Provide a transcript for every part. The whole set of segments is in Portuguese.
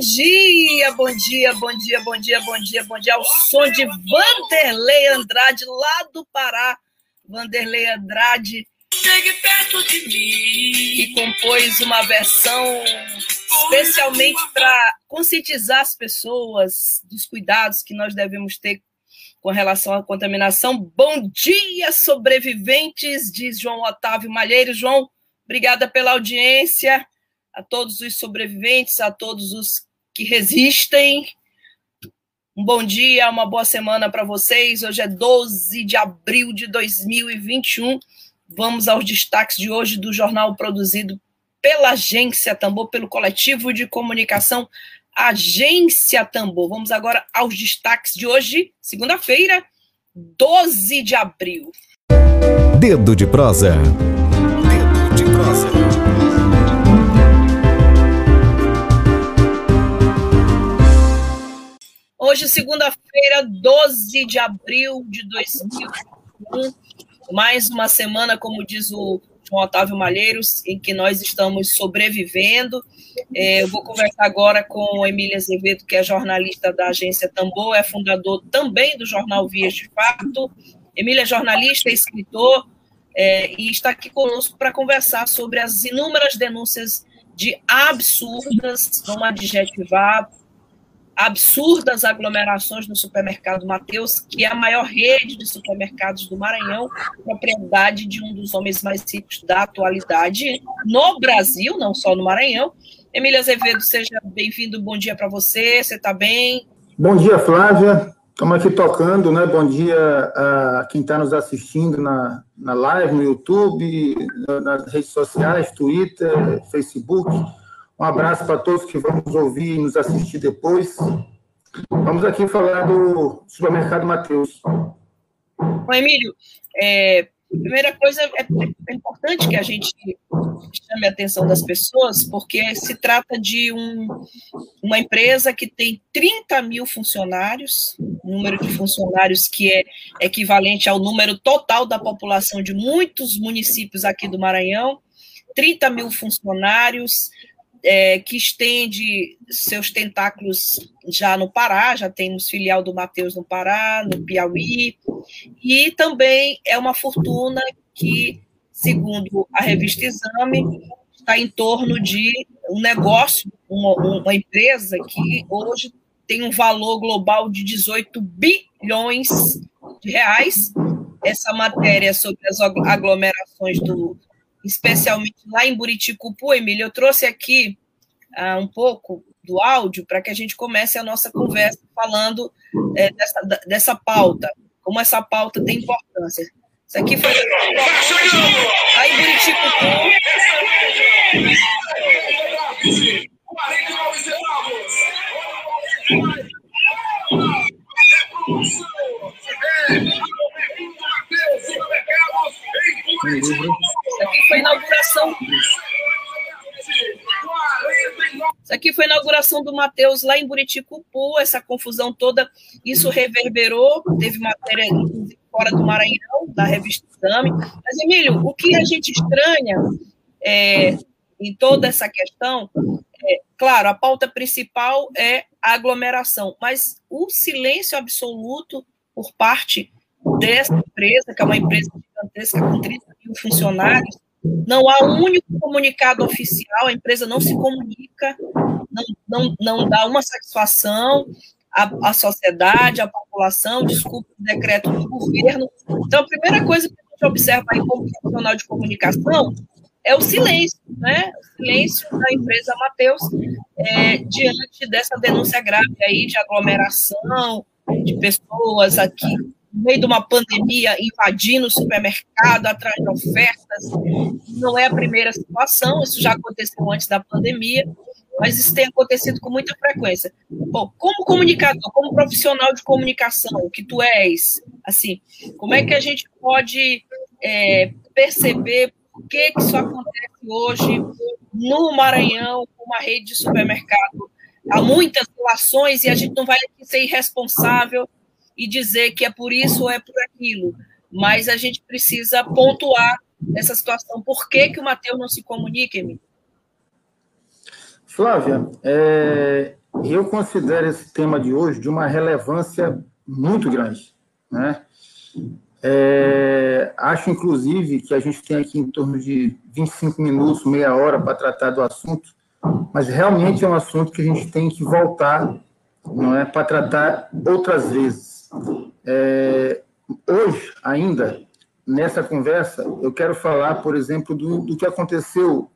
Dia, bom dia, bom dia, bom dia, bom dia, bom dia. Ao som de Vanderlei Andrade, lá do Pará. Vanderlei Andrade. Chegue perto de mim. Que compôs uma versão especialmente para conscientizar as pessoas dos cuidados que nós devemos ter com relação à contaminação. Bom dia, sobreviventes, diz João Otávio Malheiro. João, obrigada pela audiência a todos os sobreviventes, a todos os que resistem. Um bom dia, uma boa semana para vocês. Hoje é 12 de abril de 2021. Vamos aos destaques de hoje do jornal produzido pela Agência Tambor, pelo coletivo de comunicação Agência Tambor. Vamos agora aos destaques de hoje, segunda-feira, 12 de abril. Dedo de prosa. Dedo de prosa. Hoje, segunda-feira, 12 de abril de 2021, mais uma semana, como diz o João Otávio Malheiros, em que nós estamos sobrevivendo. É, eu vou conversar agora com Emília Azevedo, que é jornalista da agência Tambor, é fundador também do jornal Vias de Fato. Emília é jornalista, é escritor, é, e está aqui conosco para conversar sobre as inúmeras denúncias de absurdas, vamos adjetivar, absurdas aglomerações no supermercado Mateus, que é a maior rede de supermercados do Maranhão, propriedade de um dos homens mais ricos da atualidade no Brasil, não só no Maranhão. Emília Azevedo, seja bem-vindo, bom dia para você, você está bem? Bom dia, Flávia, estamos aqui tocando, né? Bom dia a quem está nos assistindo na, na live, no YouTube, nas redes sociais, Twitter, Facebook. Um abraço para todos que vão nos ouvir e nos assistir depois. Vamos aqui falar do supermercado Mateus. Ô, Emílio, é, primeira coisa, é, é, importante que a gente chame a atenção das pessoas, porque se trata de um, uma empresa que tem 30 mil funcionários, número de funcionários que é equivalente ao número total da população de muitos municípios aqui do Maranhão, 30 mil funcionários, é, que estende seus tentáculos já no Pará, já temos filial do Mateus no Pará, no Piauí, e também é uma fortuna que, segundo a revista Exame, está em torno de um negócio, uma, uma empresa que hoje tem um valor global de 18 bilhões de reais. Essa matéria sobre as aglomerações do, especialmente lá em Buriticupu, Emília, eu trouxe aqui uh, um pouco do áudio para que a gente comece a nossa conversa falando é, dessa, dessa pauta, como essa pauta tem importância. Isso aqui foi lá em Buriticupu. Foi a inauguração do Matheus lá em Buriticupu, essa confusão toda, isso reverberou, teve matéria fora do Maranhão, da revista Exame. Mas, Emílio, o que a gente estranha é, em toda essa questão, é, claro, a pauta principal é a aglomeração, mas o silêncio absoluto por parte dessa empresa, que é uma empresa gigantesca com 30 mil funcionários, não há um único comunicado oficial, a empresa não se comunica, não, não, não dá uma satisfação à, à sociedade, à população, desculpa o decreto do governo. Então, a primeira coisa que a gente observa aí como profissional de comunicação é o silêncio, né? O silêncio da empresa Mateus é, diante dessa denúncia grave aí de aglomeração de pessoas aqui no meio de uma pandemia, invadindo o supermercado atrás de ofertas. Não é a primeira situação, isso já aconteceu antes da pandemia. mas isso tem acontecido com muita frequência. Bom, como comunicador, como profissional de comunicação que tu és, assim, como é que a gente pode é, perceber por que, que isso acontece hoje no Maranhão, com uma rede de supermercado? Há muitas relações e a gente não vai ser irresponsável e dizer que é por isso ou é por aquilo, mas a gente precisa pontuar essa situação. Por que, que o Matheus não se comunica, Emílio? Flávia, é, eu considero esse tema de hoje de uma relevância muito grande. Né? É, acho, inclusive, que a gente tem aqui em torno de 25 minutos, meia hora para tratar do assunto, mas realmente é um assunto que a gente tem que voltar não é, para tratar outras vezes. É, hoje, ainda, nessa conversa, eu quero falar, por exemplo, do, do que aconteceu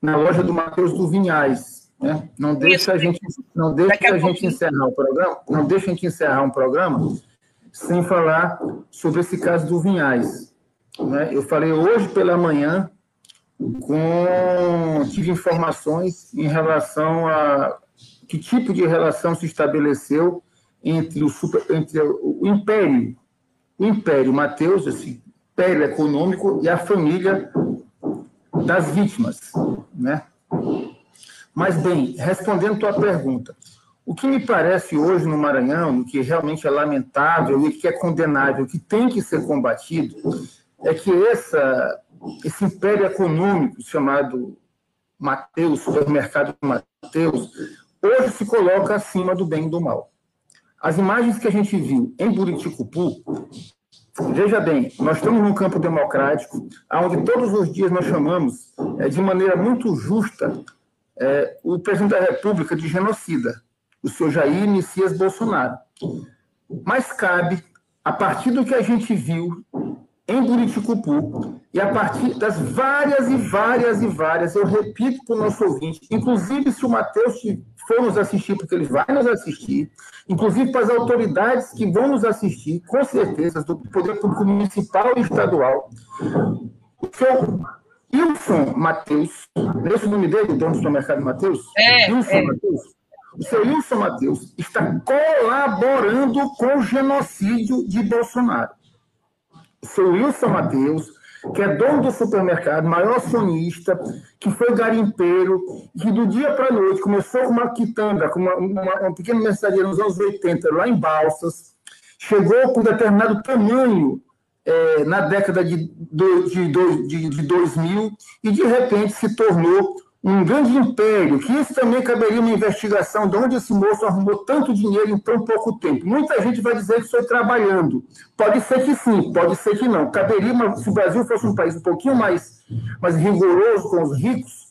na loja do Matheus do Vinhais, né? Não deixa a gente, não deixa a gente encerrar o programa, não deixa a gente encerrar um programa sem falar sobre esse caso do Vinhais. Né? Eu falei hoje pela manhã com tive informações em relação a que tipo de relação se estabeleceu entre o, super, entre o império, o império Mateus, esse império econômico e a família das vítimas, né? Mas, bem, respondendo tua pergunta, o que me parece hoje no Maranhão, o que realmente é lamentável e que é condenável, que tem que ser combatido, é que essa, esse império econômico chamado Mateus, supermercado Mateus, hoje se coloca acima do bem e do mal. As imagens que a gente viu em Buriticupu, veja bem, nós estamos num campo democrático, onde todos os dias nós chamamos, é, de maneira muito justa, é, o presidente da República de genocida, o senhor Jair Messias Bolsonaro. Mas cabe, a partir do que a gente viu em Buriticupu, e a partir das várias e várias e várias, eu repito para o nosso ouvinte, inclusive se o Matheus for nos assistir, porque ele vai nos assistir, inclusive para as autoridades que vão nos assistir, com certeza, do Poder Público Municipal e Estadual, o senhor Wilson Matheus, esse é o nome dele, dono do supermercado Matheus? É, Wilson é. Matheus. O seu Wilson Matheus está colaborando com o genocídio de Bolsonaro. Seu Wilson Matheus, que é dono do supermercado, maior acionista, que foi garimpeiro, que do dia para a noite começou com uma quitanda, com uma, uma, uma pequena mercearia nos anos 80, lá em Balsas, chegou com determinado tamanho é, na década de, de, de, de 2000 e, de repente, se tornou um grande império, que isso também caberia uma investigação de onde esse moço arrumou tanto dinheiro em tão pouco tempo. Muita gente vai dizer que foi trabalhando. Pode ser que sim, pode ser que não. Caberia, uma, se o Brasil fosse um país um pouquinho mais, mais rigoroso com os ricos,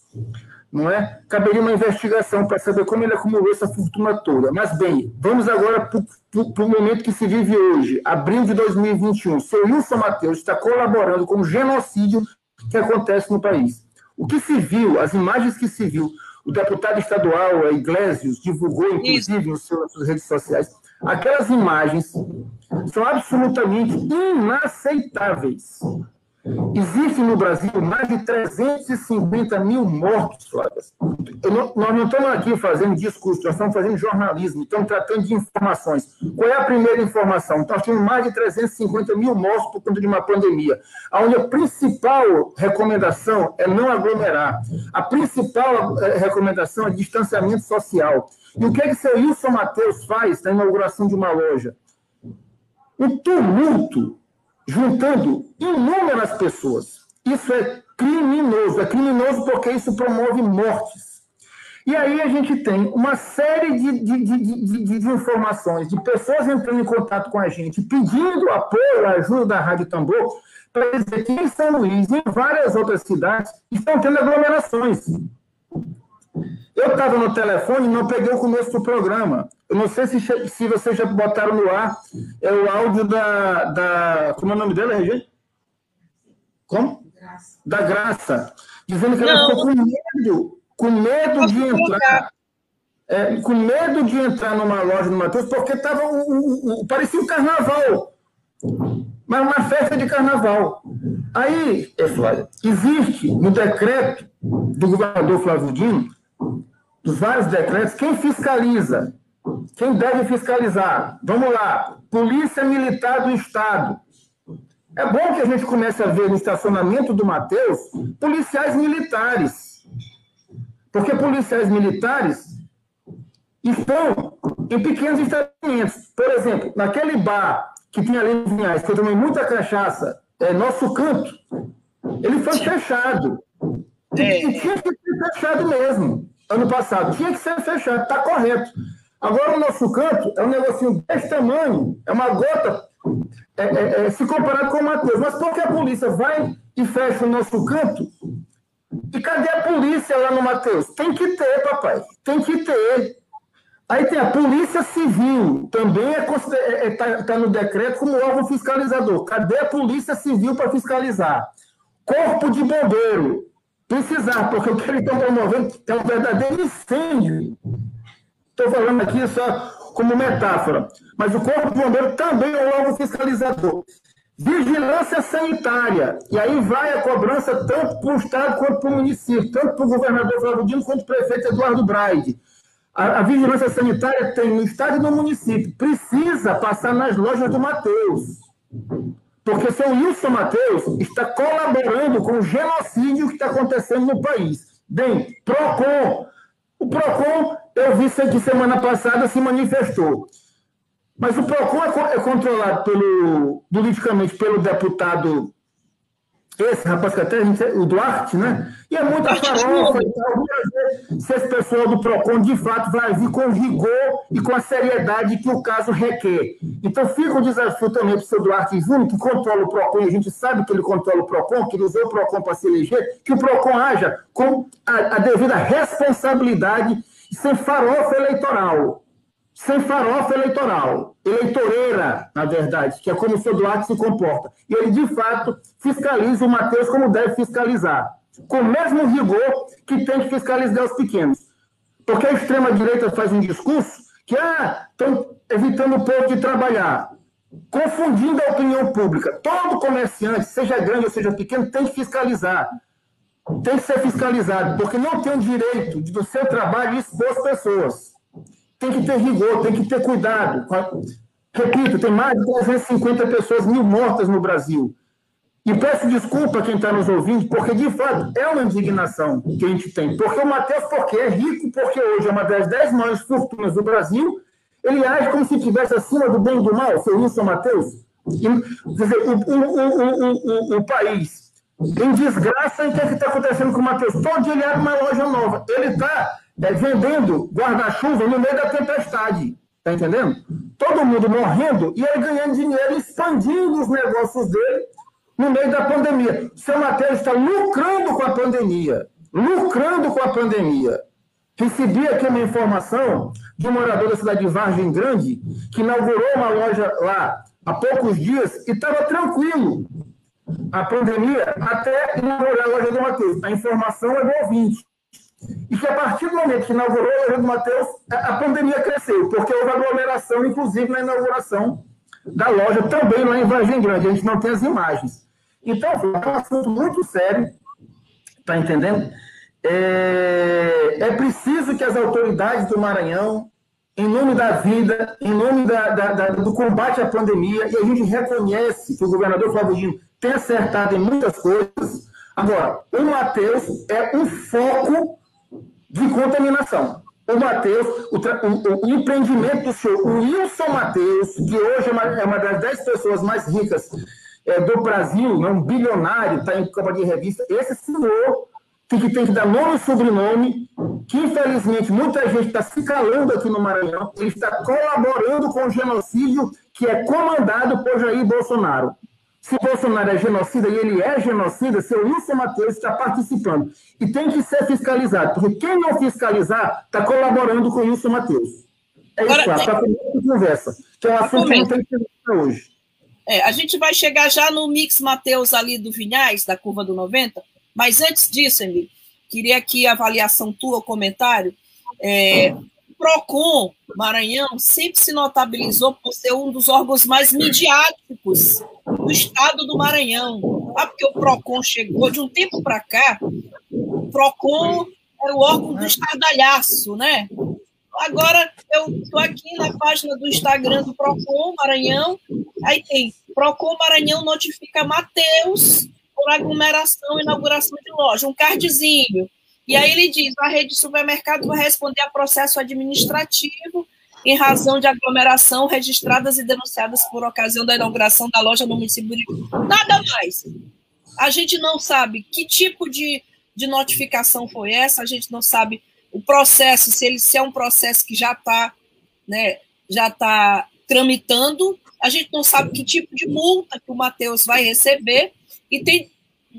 não é? Caberia uma investigação para saber como ele acumulou essa fortuna toda. Mas, bem, vamos agora para o momento que se vive hoje, abril de 2021. Seu Wilson Matheus está colaborando com o genocídio que acontece no país. O que se viu, as imagens que se viu, o deputado estadual Iglesias divulgou, inclusive, nas suas redes sociais, aquelas imagens são absolutamente inaceitáveis. Existem no Brasil mais de 350 mil mortos, Flávia. Não, nós não estamos aqui fazendo discurso, nós estamos fazendo jornalismo, estamos tratando de informações. Qual é a primeira informação? Nós temos mais de 350 mil mortos por conta de uma pandemia, onde a principal recomendação é não aglomerar. A principal eh, recomendação é distanciamento social. E o que é que seu Wilson Matheus faz na inauguração de uma loja? O tumulto juntando inúmeras pessoas. Isso é criminoso. É criminoso porque isso promove mortes. E aí a gente tem uma série de, de, de, de, informações, de pessoas entrando em contato com a gente, pedindo apoio, ajuda da Rádio Tambor, para dizer que em São Luís e em várias outras cidades estão tendo aglomerações. Eu estava no telefone e não peguei o começo do programa. Eu não sei se, se vocês já botaram no ar. É o áudio da. da como é o nome dela, Regina? Como? Graça. Da Graça. Dizendo que não. ela ficou com medo, com medo de entrar. É, com medo de entrar numa loja do Matheus, porque tava o, o, o, parecia um carnaval. Mas uma festa de carnaval. Aí, Flávia, existe no decreto do governador Flávio Dino dos vários decretos, quem fiscaliza? Quem deve fiscalizar? Vamos lá. Polícia Militar do Estado. É bom que a gente comece a ver no estacionamento do Mateus policiais militares. Porque policiais militares estão em pequenos estabelecimentos. Por exemplo, naquele bar que tinha ali em Vinhais, que eu tomei muita cachaça, é nosso canto, ele foi fechado. É. Tinha que ser fechado mesmo, ano passado. Tinha que ser fechado, está correto. Agora, o nosso canto é um negocinho desse tamanho, é uma gota, é, é, é, se comparado com o Matheus. Mas por que a polícia vai e fecha o nosso canto? E cadê a polícia lá no Matheus? Tem que ter, papai, tem que ter. Aí tem a Polícia Civil, também está é, é, tá, tá no decreto como órgão fiscalizador. Cadê a Polícia Civil para fiscalizar? Corpo de Bombeiro, precisar, porque o que eles estão promovendo é um verdadeiro incêndio. Estou falando aqui só como metáfora. Mas o Corpo de Bombeiro também é um órgão fiscalizador. Vigilância sanitária. E aí vai a cobrança tanto para o Estado quanto para o município, tanto para o governador Flávio Dino quanto para o prefeito Eduardo Braide. A, a, vigilância sanitária tem no estado e no município. Precisa passar nas lojas do Mateus. Porque seu Wilson Mateus está colaborando com o genocídio que está acontecendo no país. Bem, PROCON. O PROCON, eu vi que semana passada se manifestou. Mas o PROCON é, é controlado pelo, politicamente pelo deputado esse rapaz que até a gente, o Duarte, né? E é muita farofa e tal. Se esse pessoal do PROCON de fato vai vir com rigor e com a seriedade que o caso requer. Então fica o desafio também para o seu Duarte Júnior, que controla o PROCON, e a gente sabe que ele controla o PROCON, que ele usou o PROCON para se eleger, que o PROCON haja com a, a devida responsabilidade e sem farofa eleitoral sem farofa eleitoral, eleitoreira, na verdade, que é como o seu Duarte se comporta. E ele, de fato, fiscaliza o Matheus como deve fiscalizar, com o mesmo rigor que tem que fiscalizar os pequenos. Porque a extrema-direita faz um discurso que ah, estão evitando o povo de trabalhar, confundindo a opinião pública. Todo comerciante, seja grande ou seja pequeno, tem que fiscalizar. Tem que ser fiscalizado, porque não tem o direito do seu trabalho expor as pessoas tem que ter rigor, tem que ter cuidado. Repito, tem mais de 350 pessoas mil mortas no Brasil. E peço desculpa a quem está nos ouvindo, porque de fato é uma indignação que a gente tem. Porque o Matheus, porque é rico, porque hoje é uma das dez maiores fortunas do Brasil, ele age como se estivesse acima do bem e do mal, seu Wilson Matheus. O, o, o, o, país em desgraça, e o que é está acontecendo com o Matheus? Todo dia ele abre uma loja nova. Ele está vendendo guarda-chuva no meio da tempestade. Tá entendendo? Todo mundo morrendo e ele ganhando dinheiro, expandindo os negócios dele no meio da pandemia. Seu Matheus está lucrando com a pandemia. Lucrando com a pandemia. Recebi aqui uma informação de um morador da cidade de Vargem Grande, que inaugurou uma loja lá há poucos dias e estava tranquilo. A pandemia até inaugurar a loja do Matheus. A informação é do ouvinte e que a partir do momento que inaugurou a Loja do Mateus, a pandemia cresceu, porque houve aglomeração, inclusive na inauguração da loja, também lá em Vargem Grande. A gente não tem as imagens. Então, é um assunto muito sério, está entendendo? É, é, preciso que as autoridades do Maranhão, em nome da vida, em nome da, da, da, do combate à pandemia, e a gente reconhece que o governador Flávio Dino tem acertado em muitas coisas. Agora, o Mateus é um foco de contaminação. O Matheus, o, o, o, empreendimento do senhor, o Wilson Matheus, que hoje é uma, é uma das dez pessoas mais ricas é, do Brasil, né, um bilionário, está em capa de revista, esse senhor que, tem que dar nome e sobrenome, que infelizmente muita gente está se calando aqui no Maranhão, ele está colaborando com o genocídio que é comandado por Jair Bolsonaro. Se Bolsonaro é genocida e ele é genocida, seu Wilson Matheus está participando. E tem que ser fiscalizado, porque quem não fiscalizar está colaborando com o Wilson Matheus. É isso, Agora, para começar conversa, que é um assunto que não tem que hoje. É, a gente vai chegar já no mix Matheus ali do Vinhais, da curva do 90, mas antes disso, Emílio, queria aqui a avaliação tua, o comentário. É, PROCON Maranhão sempre se notabilizou por ser um dos órgãos mais midiáticos do estado do Maranhão. Ah, porque o PROCON chegou de um tempo para cá, o PROCON era o órgão do estardalhaço, né? Agora eu estou aqui na página do Instagram do Procon Maranhão, aí tem Procon Maranhão notifica Mateus por aglomeração e inauguração de loja, um cardzinho. E aí ele diz: a rede de supermercado vai responder a processo administrativo em razão de aglomeração registradas e denunciadas por ocasião da inauguração da loja no município Nada mais. A gente não sabe que tipo de, de notificação foi essa, a gente não sabe o processo, se ele se é um processo que já está né, já tá tramitando, a gente não sabe que tipo de multa que o Matheus vai receber, e tem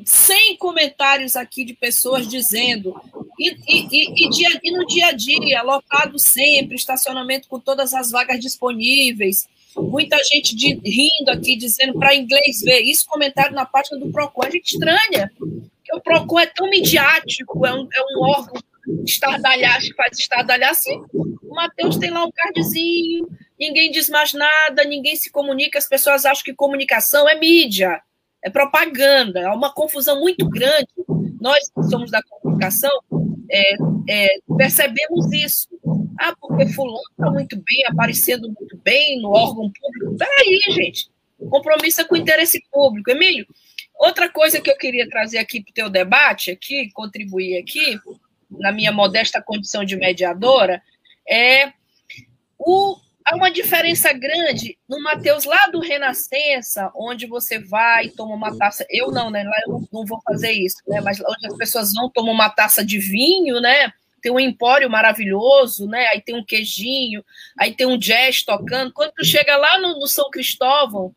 100 comentários aqui de pessoas dizendo, e, e, e, dia, e no dia a dia, lotado sempre, estacionamento com todas as vagas disponíveis, muita gente de, rindo aqui, dizendo para inglês ver, isso comentário na página do PROCON, a gente estranha, que o PROCON é tão midiático, é um, é um órgão estardalhaço, faz estardalhaço, o Matheus tem lá um cardzinho, ninguém diz mais nada, ninguém se comunica, as pessoas acham que comunicação é mídia, é propaganda, há uma confusão muito grande. Nós que somos da comunicação é, é, percebemos isso. Ah, porque fulano está muito bem, aparecendo muito bem no órgão público. Peraí, gente. Compromisso é com o interesse público. Emílio, outra coisa que eu queria trazer aqui para o teu debate, aqui, contribuir aqui, na minha modesta condição de mediadora, é o há uma diferença grande no Mateus lá do Renascença, onde você vai e toma uma taça. Eu não, né? Lá eu não, vou fazer isso, né? Mas onde as pessoas vão tomar uma taça de vinho, né? Tem um empório maravilhoso, né? Aí tem um queijinho, aí tem um jazz tocando. Quando tu chega lá no, no São Cristóvão,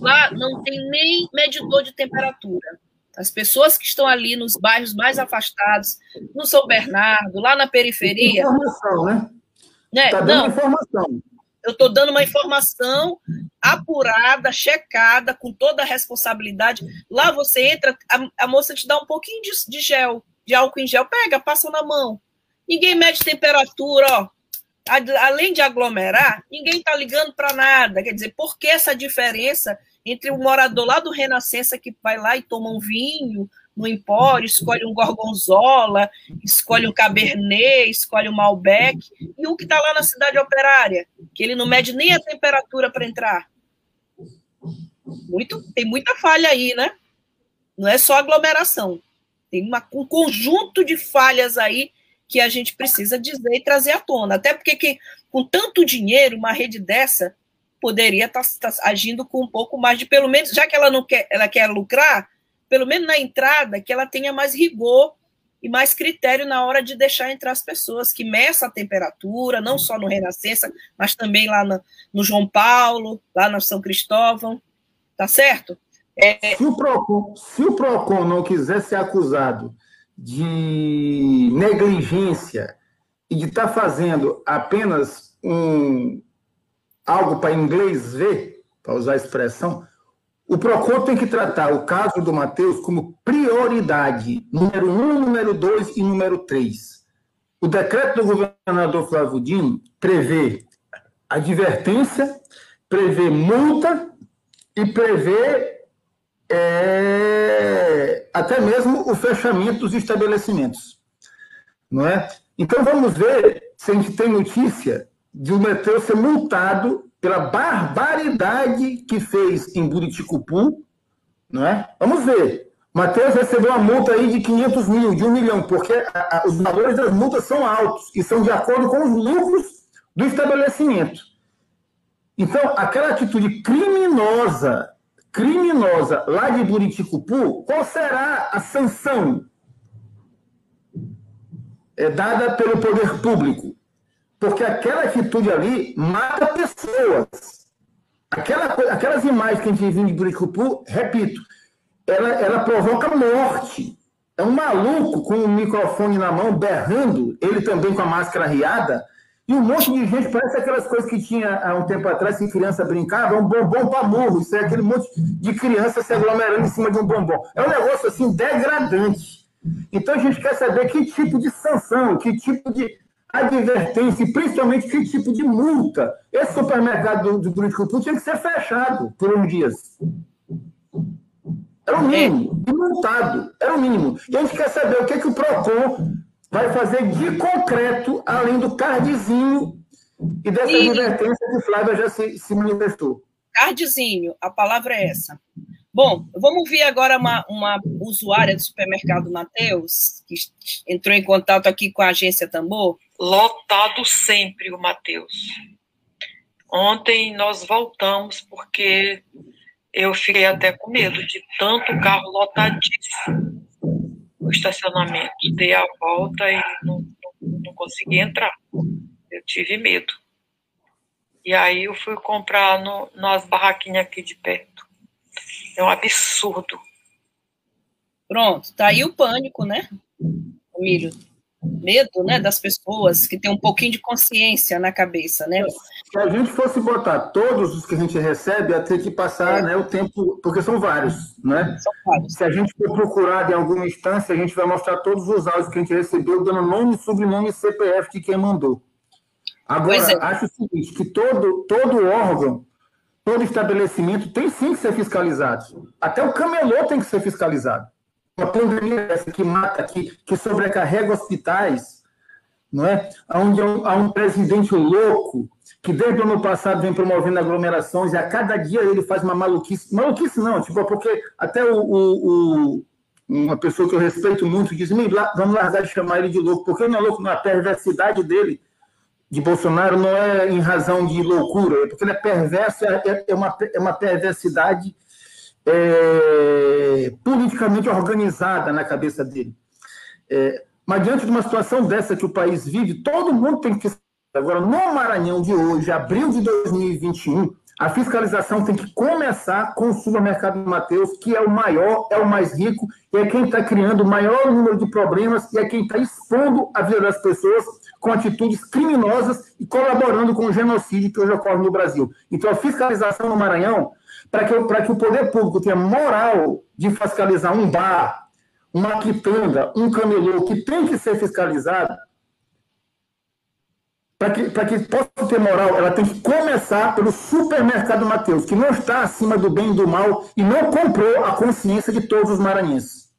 lá não tem nem medidor de temperatura. As pessoas que estão ali nos bairros mais afastados, no São Bernardo, lá na periferia. Informação, né? Né? Tá dando não, informação. Eu estou dando uma informação apurada, checada, com toda a responsabilidade. Lá você entra, a, a moça te dá um pouquinho de, de, gel, de álcool em gel, pega, passa na mão. Ninguém mede temperatura, ó. Além de aglomerar, ninguém está ligando para nada. Quer dizer, por que essa diferença entre o morador lá do Renascença que vai lá e toma um vinho, no Empório, escolhe um Gorgonzola, escolhe um Cabernet, escolhe um Malbec, e um que está lá na cidade operária, que ele não mede nem a temperatura para entrar. Muito, tem muita falha aí, né? Não é só aglomeração. Tem uma, um conjunto de falhas aí que a gente precisa dizer e trazer à tona. Até porque que, com tanto dinheiro, uma rede dessa poderia estar tá, tá agindo com um pouco mais de, pelo menos, já que ela não quer, ela quer lucrar, pelo menos na entrada, que ela tenha mais rigor e mais critério na hora de deixar entrar as pessoas, que meça a temperatura, não só no Renascença, mas também lá no, no João Paulo, lá no São Cristóvão, tá certo? É... Se, o Procon, se o PROCON não quiser ser acusado de negligência e de estar tá fazendo apenas um, algo para inglês ver, para usar a expressão, o PROCON tem que tratar o caso do Matheus como prioridade, número um, número dois e número três. O decreto do governador Flávio Dino prevê advertência, prevê multa e prevê é, até mesmo o fechamento dos estabelecimentos. Não é? Então vamos ver se a gente tem notícia de o Matheus ser multado pela barbaridade que fez em Buriticupu, não é? Vamos ver. Matheus recebeu uma multa aí de 500 mil, de um milhão, porque os valores das multas são altos e são de acordo com os lucros do estabelecimento. Então, aquela atitude criminosa, criminosa lá de Buriticupu, qual será a sanção é dada pelo poder público? Porque aquela atitude ali mata pessoas. Aquela, aquelas imagens que a gente viu de Buricupu, repito, ela, ela provoca morte. É um maluco com o um microfone na mão, berrando, ele também com a máscara riada, e um monte de gente, parece aquelas coisas que tinha há um tempo atrás, que criança brincava, um bombom para murro. Isso é aquele monte de criança se aglomerando em cima de um bombom. É um negócio assim degradante. Então a gente quer saber que tipo de sanção, que tipo de advertência e principalmente que tipo de multa. Esse supermercado do, do Buriticupu tinha que ser fechado por uns dias. Era o mínimo. É. montado. Era o mínimo. E a gente quer saber o que, que o PROCON vai fazer de concreto, além do cardzinho e dessa e... advertência que Flávia já se, se manifestou. Cardzinho, a palavra é essa. Bom, vamos ouvir agora uma, uma usuária do supermercado Mateus, que entrou em contato aqui com a agência Tambor. Lotado sempre o Mateus. Ontem nós voltamos porque eu fiquei até com medo de tanto carro lotadíssimo no estacionamento. Dei a volta e não, não, não consegui entrar. Eu tive medo. E aí eu fui comprar no, nas barraquinhas aqui de perto. É um absurdo. Pronto, tá aí o pânico, né, Emílio? Medo, né, das pessoas que têm um pouquinho de consciência na cabeça, né? Se a gente fosse botar todos os que a gente recebe, ia ter que passar é. né, o tempo, porque são vários, né? São vários. Se a gente for procurar em alguma instância, a gente vai mostrar todos os áudios que a gente recebeu, dando nome, sobrenome e CPF de quem mandou. Agora, é. acho o seguinte, que todo, todo órgão todo estabelecimento tem sim que ser fiscalizado. Até o camelô tem que ser fiscalizado. Uma pandemia essa que mata, que, que sobrecarrega hospitais, não é? Onde há um, presidente louco que desde o ano passado vem promovendo aglomerações e a cada dia ele faz uma maluquice. Maluquice não, tipo, porque até o, o, o uma pessoa que eu respeito muito diz: vamos largar de chamar ele de louco, porque não é louco, na perversidade dele de Bolsonaro não é em razão de loucura, é porque ele é perverso, é, é, uma, é uma perversidade é, politicamente organizada na cabeça dele. É, mas diante de uma situação dessa que o país vive, todo mundo tem que. Agora, no Maranhão de hoje, abril de 2021, a fiscalização tem que começar com o supermercado Mateus, que é o maior, é o mais rico, e é quem está criando o maior número de problemas, e é quem está expondo a vida das pessoas com atitudes criminosas e colaborando com o genocídio que hoje ocorre no Brasil. Então, a fiscalização no Maranhão, para que, que o poder público tenha moral de fiscalizar um bar, uma quitanda, um camelô, que tem que ser fiscalizado, para que, que possa ter moral, ela tem que começar pelo supermercado Mateus, que não está acima do bem e do mal e não comprou a consciência de todos os maranhenses.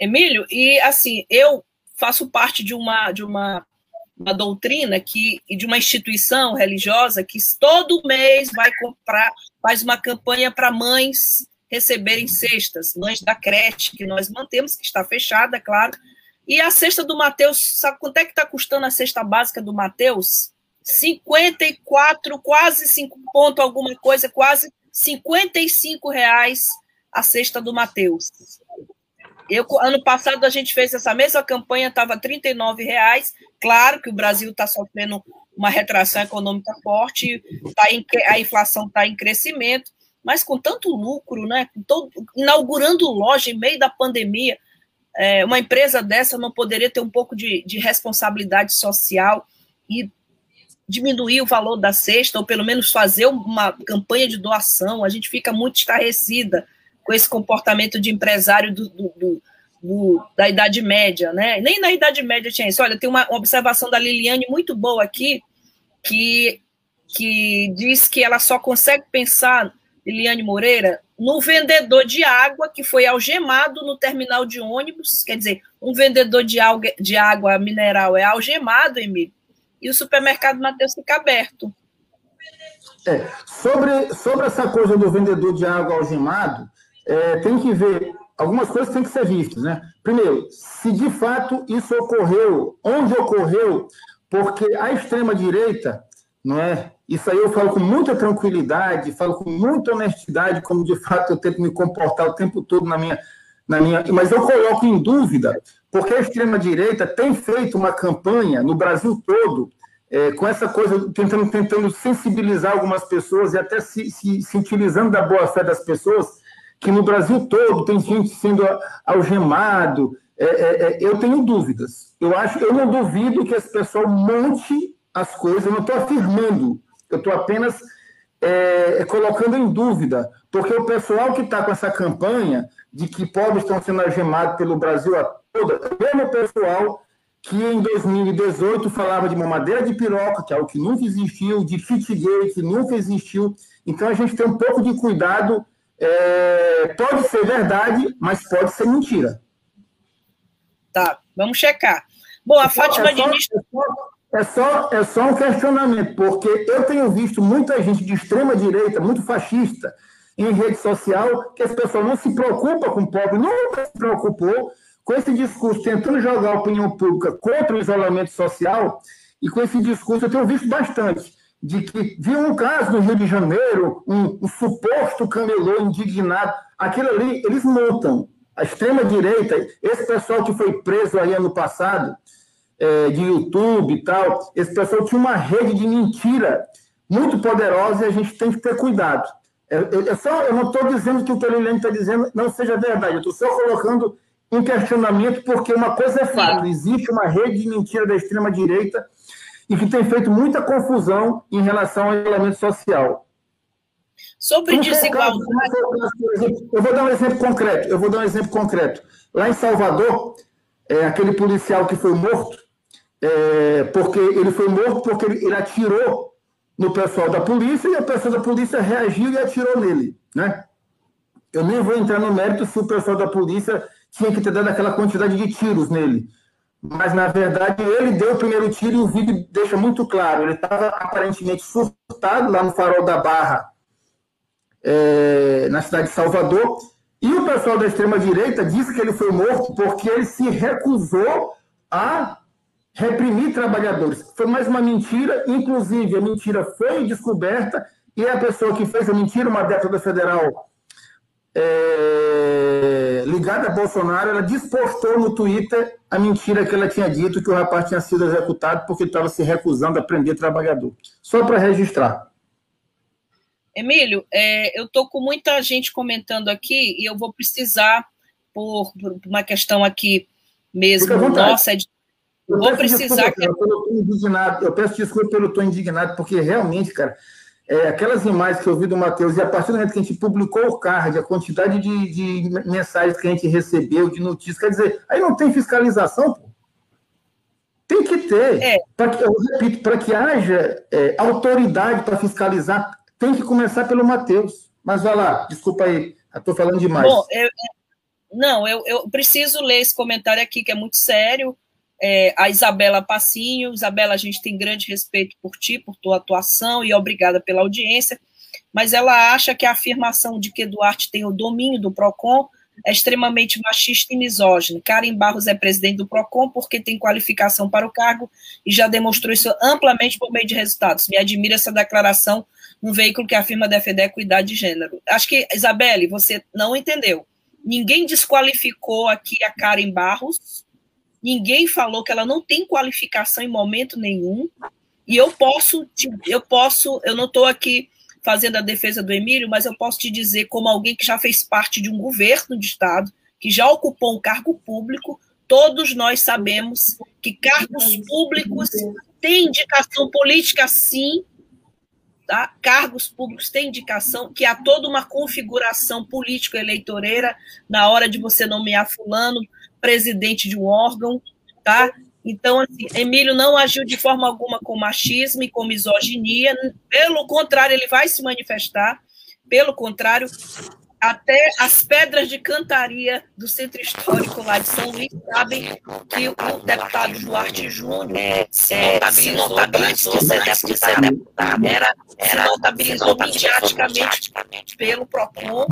Emílio, e assim, eu faço parte de uma, de uma, uma doutrina que, e de uma instituição religiosa que todo mês vai comprar, faz uma campanha para mães receberem cestas, mães da creche que nós mantemos, que está fechada, claro. E a cesta do Mateus, sabe quanto é que está custando a cesta básica do Mateus? 54, quase 5 ponto alguma coisa, quase 55 reais a cesta do Mateus. Eu, ano passado a gente fez essa mesma campanha, estava R$ reais. Claro que o Brasil está sofrendo uma retração econômica forte, tá em, a inflação está em crescimento, mas com tanto lucro, né? Todo, inaugurando loja em meio da pandemia, é, uma empresa dessa não poderia ter um pouco de, de responsabilidade social e diminuir o valor da cesta, ou pelo menos fazer uma campanha de doação. A gente fica muito estarrecida com esse comportamento de empresário do, do, do, da Idade Média, né? Nem na Idade Média tinha isso. Olha, tem uma observação da Liliane muito boa aqui, que, que diz que ela só consegue pensar, Liliane Moreira, no vendedor de água que foi algemado no terminal de ônibus. Quer dizer, um vendedor de, alga, de água mineral é algemado, Emílio, e o supermercado Mateus fica aberto. É, sobre, sobre essa coisa do vendedor de água algemado, é, tem que ver, algumas coisas têm que ser vistas, né? Primeiro, se de fato isso ocorreu, onde ocorreu, porque a extrema-direita, não é? Isso aí eu falo com muita tranquilidade, falo com muita honestidade, como de fato eu tento me comportar o tempo todo na minha. Na minha mas eu coloco em dúvida, porque a extrema-direita tem feito uma campanha no Brasil todo, é, com essa coisa, tentando, tentando sensibilizar algumas pessoas e até se, se, se utilizando da boa-fé das pessoas, que no Brasil todo tem gente sendo algemado. É, é, é, eu tenho dúvidas. Eu acho, eu não duvido que esse pessoal monte as coisas. Eu não estou afirmando. Eu estou apenas é, colocando em dúvida, porque o pessoal que está com essa campanha de que pobres estão sendo algemados pelo Brasil a toda, é o mesmo pessoal que em 2018 falava de mamadeira de piroca, que é o que nunca existiu, de fit gay, que nunca existiu. Então a gente tem um pouco de cuidado é, pode ser verdade, mas pode ser mentira. Tá, vamos checar. Bom, a é Fátima é só, Diniz. É só, é só um questionamento, porque eu tenho visto muita gente de extrema direita, muito fascista, em rede social, que as pessoas não se preocupam com o pobre, nunca se preocupou com esse discurso, tentando jogar a opinião pública contra o isolamento social, e com esse discurso eu tenho visto bastante, de que viu um caso no Rio de Janeiro, um, um suposto camelô indignado, aquilo ali, eles montam. A extrema-direita, esse pessoal que foi preso aí ano passado, é, de YouTube e tal, esse pessoal tinha uma rede de mentira muito poderosa e a gente tem que ter cuidado. Eu, eu, eu só, eu não estou dizendo que o que a Liliane está dizendo não seja verdade, eu estou só colocando em questionamento, porque uma coisa é fato: existe uma rede de mentira da extrema-direita e que tem feito muita confusão em relação ao isolamento social. Sobre desigualdade. eu vou dar um exemplo concreto. Eu vou dar um exemplo concreto. Lá em Salvador, é, aquele policial que foi morto, é, porque ele foi morto porque ele, ele, atirou no pessoal da polícia e a pessoa da polícia reagiu e atirou nele, né? Eu nem vou entrar no mérito se o pessoal da polícia tinha que ter dado aquela quantidade de tiros nele. Mas, na verdade, ele deu o primeiro tiro e o vídeo deixa muito claro. Ele estava aparentemente surtado lá no farol da Barra, é, na cidade de Salvador. E o pessoal da extrema-direita disse que ele foi morto porque ele se recusou a reprimir trabalhadores. Foi mais uma mentira, inclusive a mentira foi descoberta e a pessoa que fez a mentira, uma deputada federal é, ligada a Bolsonaro, ela despostou no Twitter a mentira que ela tinha dito que o rapaz tinha sido executado porque estava se recusando a prender trabalhador. Só para registrar. Emílio, é, eu estou com muita gente comentando aqui e eu vou precisar, por, por uma questão aqui mesmo nossa, é de, vou precisar. Desculpa, que... eu peço desculpa pelo tom indignado, porque realmente, cara, é, aquelas imagens que eu vi do Matheus, e a partir do momento que a gente publicou o card, a quantidade de, de mensagens que a gente recebeu, de notícias, quer dizer, aí não tem fiscalização, pô. Tem que ter. É. Que, eu repito, para que haja é, autoridade para fiscalizar, tem que começar pelo Matheus. Mas vai lá, desculpa aí, estou falando demais. Bom, eu, não, eu, eu preciso ler esse comentário aqui, que é muito sério é, a Isabela Passinho. Isabela, a gente tem grande respeito por ti, por tua atuação e obrigada pela audiência, mas ela acha que a afirmação de que Duarte tem o domínio do PROCON é extremamente machista e misógino. Karen Barros é presidente do PROCON porque tem qualificação para o cargo e já demonstrou isso amplamente por meio de resultados. Me admira essa declaração num veículo que afirma defender a equidade de gênero. Acho que, Isabelle, você não entendeu. Ninguém desqualificou aqui a Karen Barros ninguém falou que ela não tem qualificação em momento nenhum. E eu posso, eu posso, eu não estou aqui fazendo a defesa do Emílio, mas eu posso te dizer, como alguém que já fez parte de um governo de Estado, que já ocupou um cargo público, todos nós sabemos que cargos públicos têm indicação política, sim, tá? cargos públicos têm indicação, que há toda uma configuração político-eleitoreira na hora de você nomear fulano, presidente de um órgão, tá? Então, assim, Emílio não agiu de forma alguma com machismo e com misoginia, pelo contrário, ele vai se manifestar, pelo contrário, até as pedras de cantaria do centro histórico lá de São Luís sabem que o deputado Duarte Júnior é, se notabilizou antes de ser deputado, era, era se notabilizou mediaticamente pelo PROCON,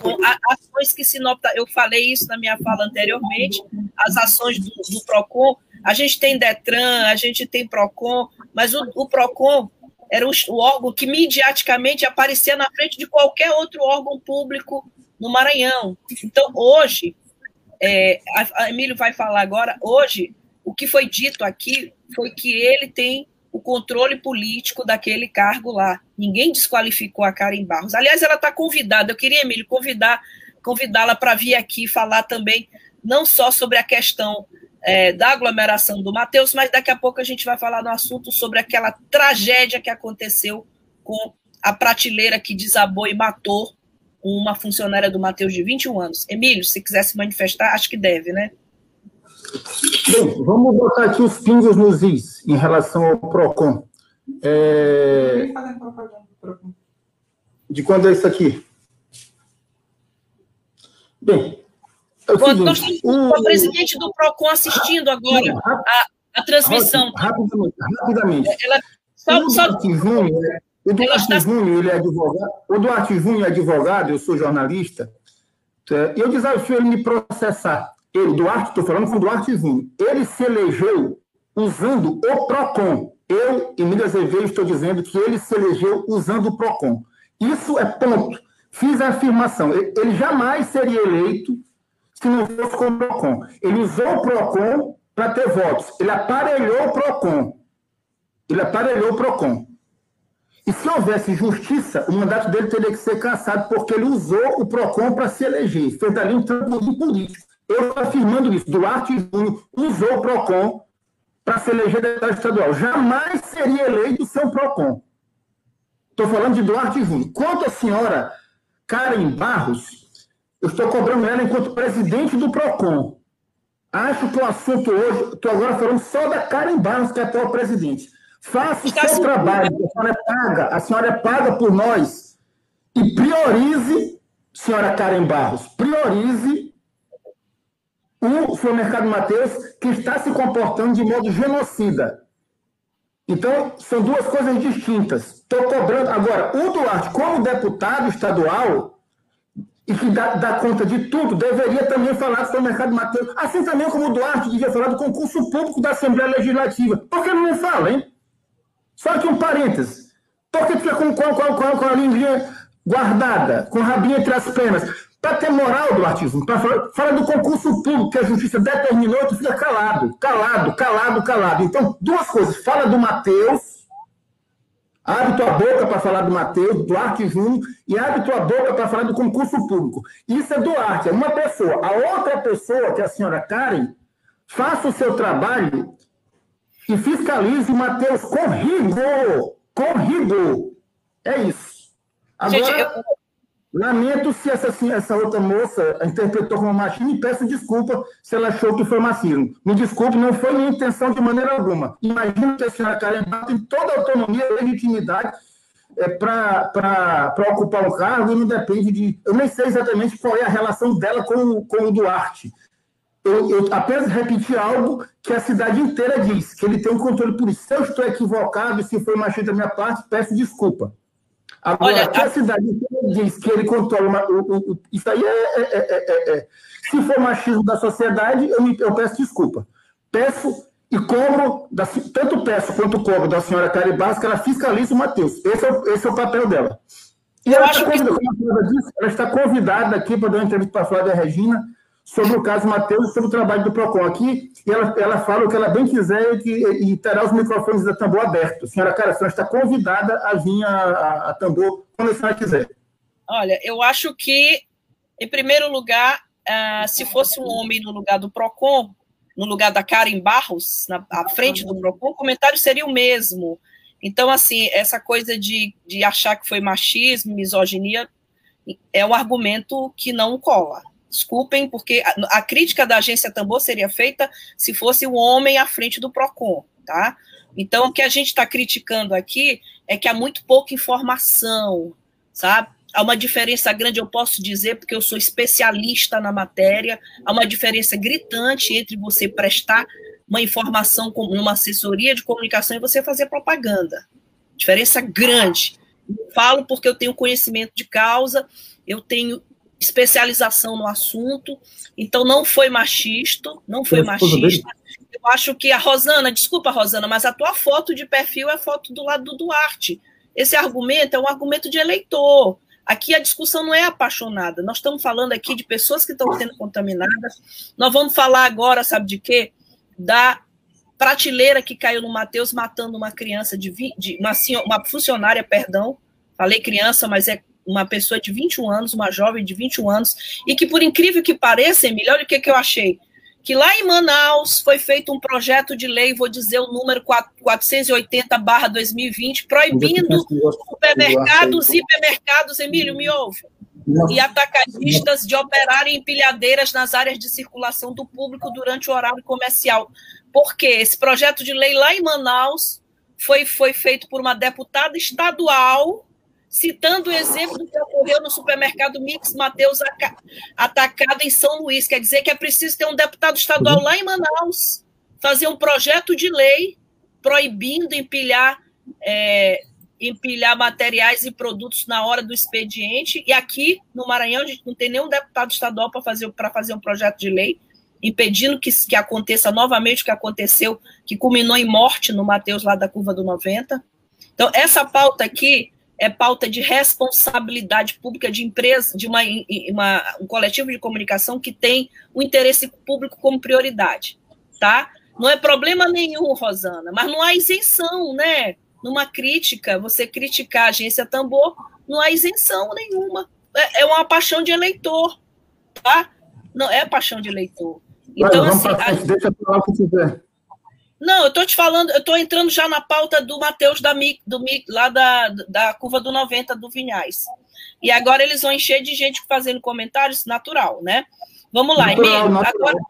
com ações que se nota, eu falei isso na minha fala anteriormente, as ações do, do PROCON, a gente tem DETRAN, a gente tem PROCON, mas o, o PROCON era o, o órgão que mediaticamente aparecia na frente de qualquer outro órgão público no Maranhão. Então, hoje, é, a, a Emílio vai falar agora, hoje, o que foi dito aqui foi que ele tem o controle político daquele cargo lá. Ninguém desqualificou a Karen Barros. Aliás, ela está convidada. Eu queria, Emílio, convidar convidá-la para vir aqui falar também, não só sobre a questão é, da aglomeração do Matheus, mas daqui a pouco a gente vai falar no assunto sobre aquela tragédia que aconteceu com a prateleira que desabou e matou uma funcionária do Matheus de 21 anos. Emílio, se quiser se manifestar, acho que deve, né? Bem, vamos botar aqui os pingos nos is em relação ao PROCON. É... De quando é isso aqui? Bem, é nós estamos com o presidente do PROCON assistindo agora a, a transmissão. Rapidamente, rapidamente. Ela, só, o Duarte só... Júnior, o Duarte está... Júnior, ele é advogado. O Duarte Júnior é advogado, eu sou jornalista. É, eu desafio ele me processar. Ele, Duarte, estou falando com o Duarte Júnior. Ele se elegeu usando o PROCON. Eu, Emília Azevedo, estou dizendo que ele se elegeu usando o PROCON. Isso é ponto. Fiz a afirmação. Ele jamais seria eleito se não fosse com o PROCON. Ele usou o PROCON para ter votos. Ele aparelhou o PROCON. Ele aparelhou o PROCON. E se houvesse justiça, o mandato dele teria que ser cassado, porque ele usou o PROCON para se eleger. Fez ali um trampolim político. Eu estou afirmando isso. Duarte Júnior usou o PROCON para se eleger deputado estadual. Jamais seria eleito sem o PROCON. Estou falando de Duarte Júnior. Quanto à senhora Karen Barros, eu estou cobrando ela enquanto presidente do PROCON. Acho que o assunto hoje, estou agora falando só da Karen Barros, que é atual presidente. Faça o seu trabalho, a senhora é paga, a senhora é paga por nós. E priorize, senhora Karen Barros, priorize o supermercado Mateus, que está se comportando de modo genocida. Então, são duas coisas distintas. Estou cobrando. Agora, o Duarte, como deputado estadual, e que dá, dá, conta de tudo, deveria também falar do supermercado Mateus. Assim também como o Duarte devia falar do concurso público da Assembleia Legislativa. Por que não fala, hein? Só aqui um parênteses. Por que fica com, com, com, com a linguinha guardada, com o rabinho entre as pernas? Para ter moral do artismo, para falar, falar, do concurso público que a justiça determinou, tu fica calado, calado, calado, calado. Então, duas coisas. Fala do Mateus, abre tua boca para falar do Mateus, Duarte Júnior, e abre tua boca para falar do concurso público. Isso é Duarte, é uma pessoa. A outra pessoa, que é a senhora Karen, faça o seu trabalho e fiscalize o Mateus com rigor. Com rigor. É isso. Agora, Gente, eu... Lamento se essa, essa outra moça interpretou como machismo e peço desculpa se ela achou que foi machismo. Me desculpe, não foi minha intenção de maneira alguma. Imagino que a senhora Karen tem toda a autonomia e legitimidade é, para ocupar um cargo e não depende de. Eu nem sei exatamente qual é a relação dela com, com o Duarte. Eu, eu, apenas repeti algo que a cidade inteira diz, que ele tem um controle por isso. Se eu estou equivocado se foi machista da minha parte, peço desculpa. Agora, Olha, a... a cidade diz que ele controla o, o, o, isso aí é, é, é, é, Se for machismo da sociedade, eu, me, eu peço desculpa. Peço e cobro, da, tanto peço quanto cobro da senhora Caribas que ela fiscalize o Matheus. Esse é, esse é o papel dela. E ela, está que... ela está convidada aqui para dar uma entrevista para a Flávia Regina sobre o caso Matheus e sobre o trabalho do PROCON aqui, e ela, ela fala o que ela bem quiser e, que, e terá os microfones da Tambor abertos. Senhora Cara, a senhora está convidada a vir a, a, a Tambor quando a senhora quiser. Olha, eu acho que, em primeiro lugar, uh, se fosse um homem no lugar do PROCON, no lugar da Karen Barros, na à frente do PROCON, o comentário seria o mesmo. Então, assim, essa coisa de, de achar que foi machismo, misoginia, é um argumento que não cola. Desculpem, porque a, a, crítica da agência Tambor seria feita se fosse o homem à frente do PROCON, tá? Então, o que a gente está criticando aqui é que há muito pouca informação, sabe? Há uma diferença grande, eu posso dizer, porque eu sou especialista na matéria, há uma diferença gritante entre você prestar uma informação numa assessoria de comunicação e você fazer propaganda. Diferença grande. Falo porque eu tenho conhecimento de causa, eu tenho especialização no assunto, então não foi machista, não foi machista. Eu acho que a Rosana, desculpa, Rosana, mas a tua foto de perfil é foto do lado do Duarte. Esse argumento é um argumento de eleitor. Aqui a discussão não é apaixonada. Nós estamos falando aqui de pessoas que estão sendo contaminadas. Nós vamos falar agora, sabe de quê? Da prateleira que caiu no Mateus matando uma criança de, de uma, uma funcionária, perdão. Falei criança, mas é uma pessoa de 21 anos, uma jovem de 21 anos, e que, por incrível que pareça, Emília, olha o que, que eu achei. Que lá em Manaus foi feito um projeto de lei, vou dizer o número 480-2020, proibindo supermercados, hipermercados, Emílio, me ouve? E atacadistas de operarem empilhadeiras nas áreas de circulação do público durante o horário comercial. Por quê? Esse projeto de lei lá em Manaus foi, foi feito por uma deputada estadual citando o exemplo do que ocorreu no supermercado Mix Mateus Atacado em São Luís. Quer dizer que é preciso ter um deputado estadual lá em Manaus fazer um projeto de lei proibindo empilhar, é, empilhar materiais e produtos na hora do expediente. E aqui no Maranhão a gente não tem nenhum deputado estadual para fazer, fazer um projeto de lei impedindo que, que aconteça novamente o que aconteceu, que culminou em morte no Mateus lá da curva do 90. Então, essa pauta aqui é pauta de responsabilidade pública de empresa, de uma, uma, um coletivo de comunicação que tem o interesse público como prioridade, tá? Não é problema nenhum, Rosana, mas não há isenção, né? Numa crítica, você criticar a agência Tambor, não há isenção nenhuma. É, é uma paixão de eleitor, tá? Não é paixão de eleitor. Então, Vai, assim, a... deixa eu falar o que quiser. Não, eu estou te falando, eu estou entrando já na pauta do Matheus da MIC, do lá da, da curva do 90 do Vinhais. E agora eles vão encher de gente fazendo comentários, natural, né? Vamos lá, natural, Emílio. Natural. Agora,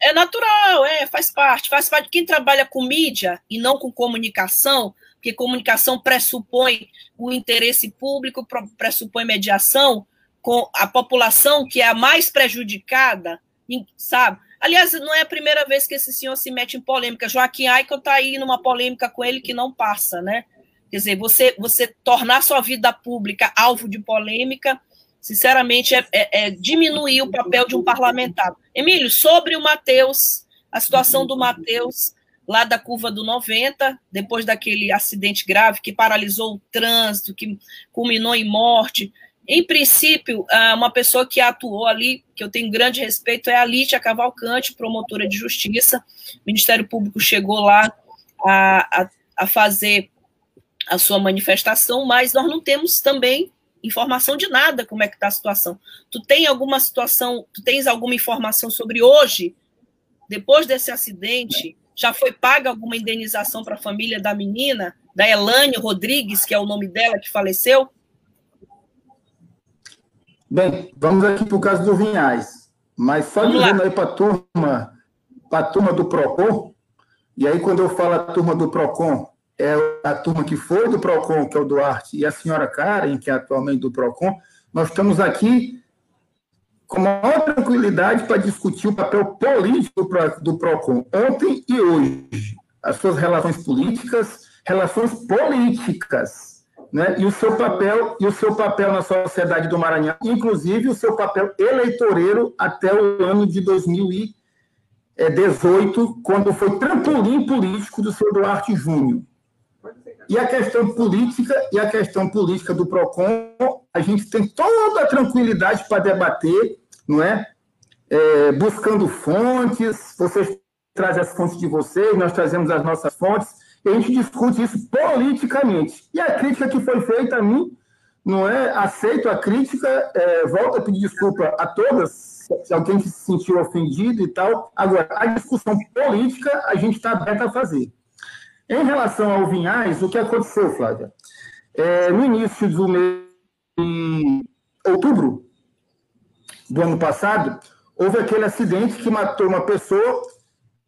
é natural, é, faz parte. Faz parte. Quem trabalha com mídia e não com comunicação, porque comunicação pressupõe o interesse público, pressupõe mediação com a população que é a mais prejudicada, sabe? Aliás, não é a primeira vez que esse senhor se mete em polêmica. Joaquim Aico está aí numa polêmica com ele que não passa, né? Quer dizer, você, você tornar sua vida pública alvo de polêmica, sinceramente, é, é, é diminuir o papel de um parlamentar. Emílio, sobre o Matheus, a situação do Matheus lá da curva do 90, depois daquele acidente grave que paralisou o trânsito, que culminou em morte. Em princípio, ah, uma pessoa que atuou ali, que eu tenho grande respeito, é a Lítia Cavalcante, promotora de justiça. O Ministério Público chegou lá a, a, a fazer a sua manifestação, mas nós não temos também informação de nada como é que está a situação. Tu tem alguma situação, tu tens alguma informação sobre hoje, depois desse acidente, já foi paga alguma indenização para a família da menina, da Elane Rodrigues, que é o nome dela, que faleceu? Bem, vamos aqui para o caso do Vinhais. Mas só vamos dizendo lá. aí para a turma, para a turma do PROCON, e aí quando eu falo a turma do PROCON, é a turma que foi do PROCON, que é o Duarte, e a senhora Karen, que é atualmente do PROCON, nós estamos aqui com maior tranquilidade para discutir o papel político do PROCON, ontem e hoje. As suas relações políticas, relações políticas né? e o seu papel e o seu papel na sociedade do Maranhão, inclusive o seu papel eleitoreiro até o ano de 2018, quando foi trampolim político do seu Duarte Júnior. E a questão política e a questão política do Procon, a gente tem toda a tranquilidade para debater, não é? é? Buscando fontes, vocês trazem as fontes de vocês, nós trazemos as nossas fontes a gente discute isso politicamente. E a crítica que foi feita a mim, não é? Aceito a crítica, é, volto a pedir desculpa a todas, se alguém se sentiu ofendido e tal. Agora, a discussão política a gente está aberto a fazer. Em relação ao Vinhais, o que aconteceu, Flávia? É, no início do mês de outubro do ano passado, houve aquele acidente que matou uma pessoa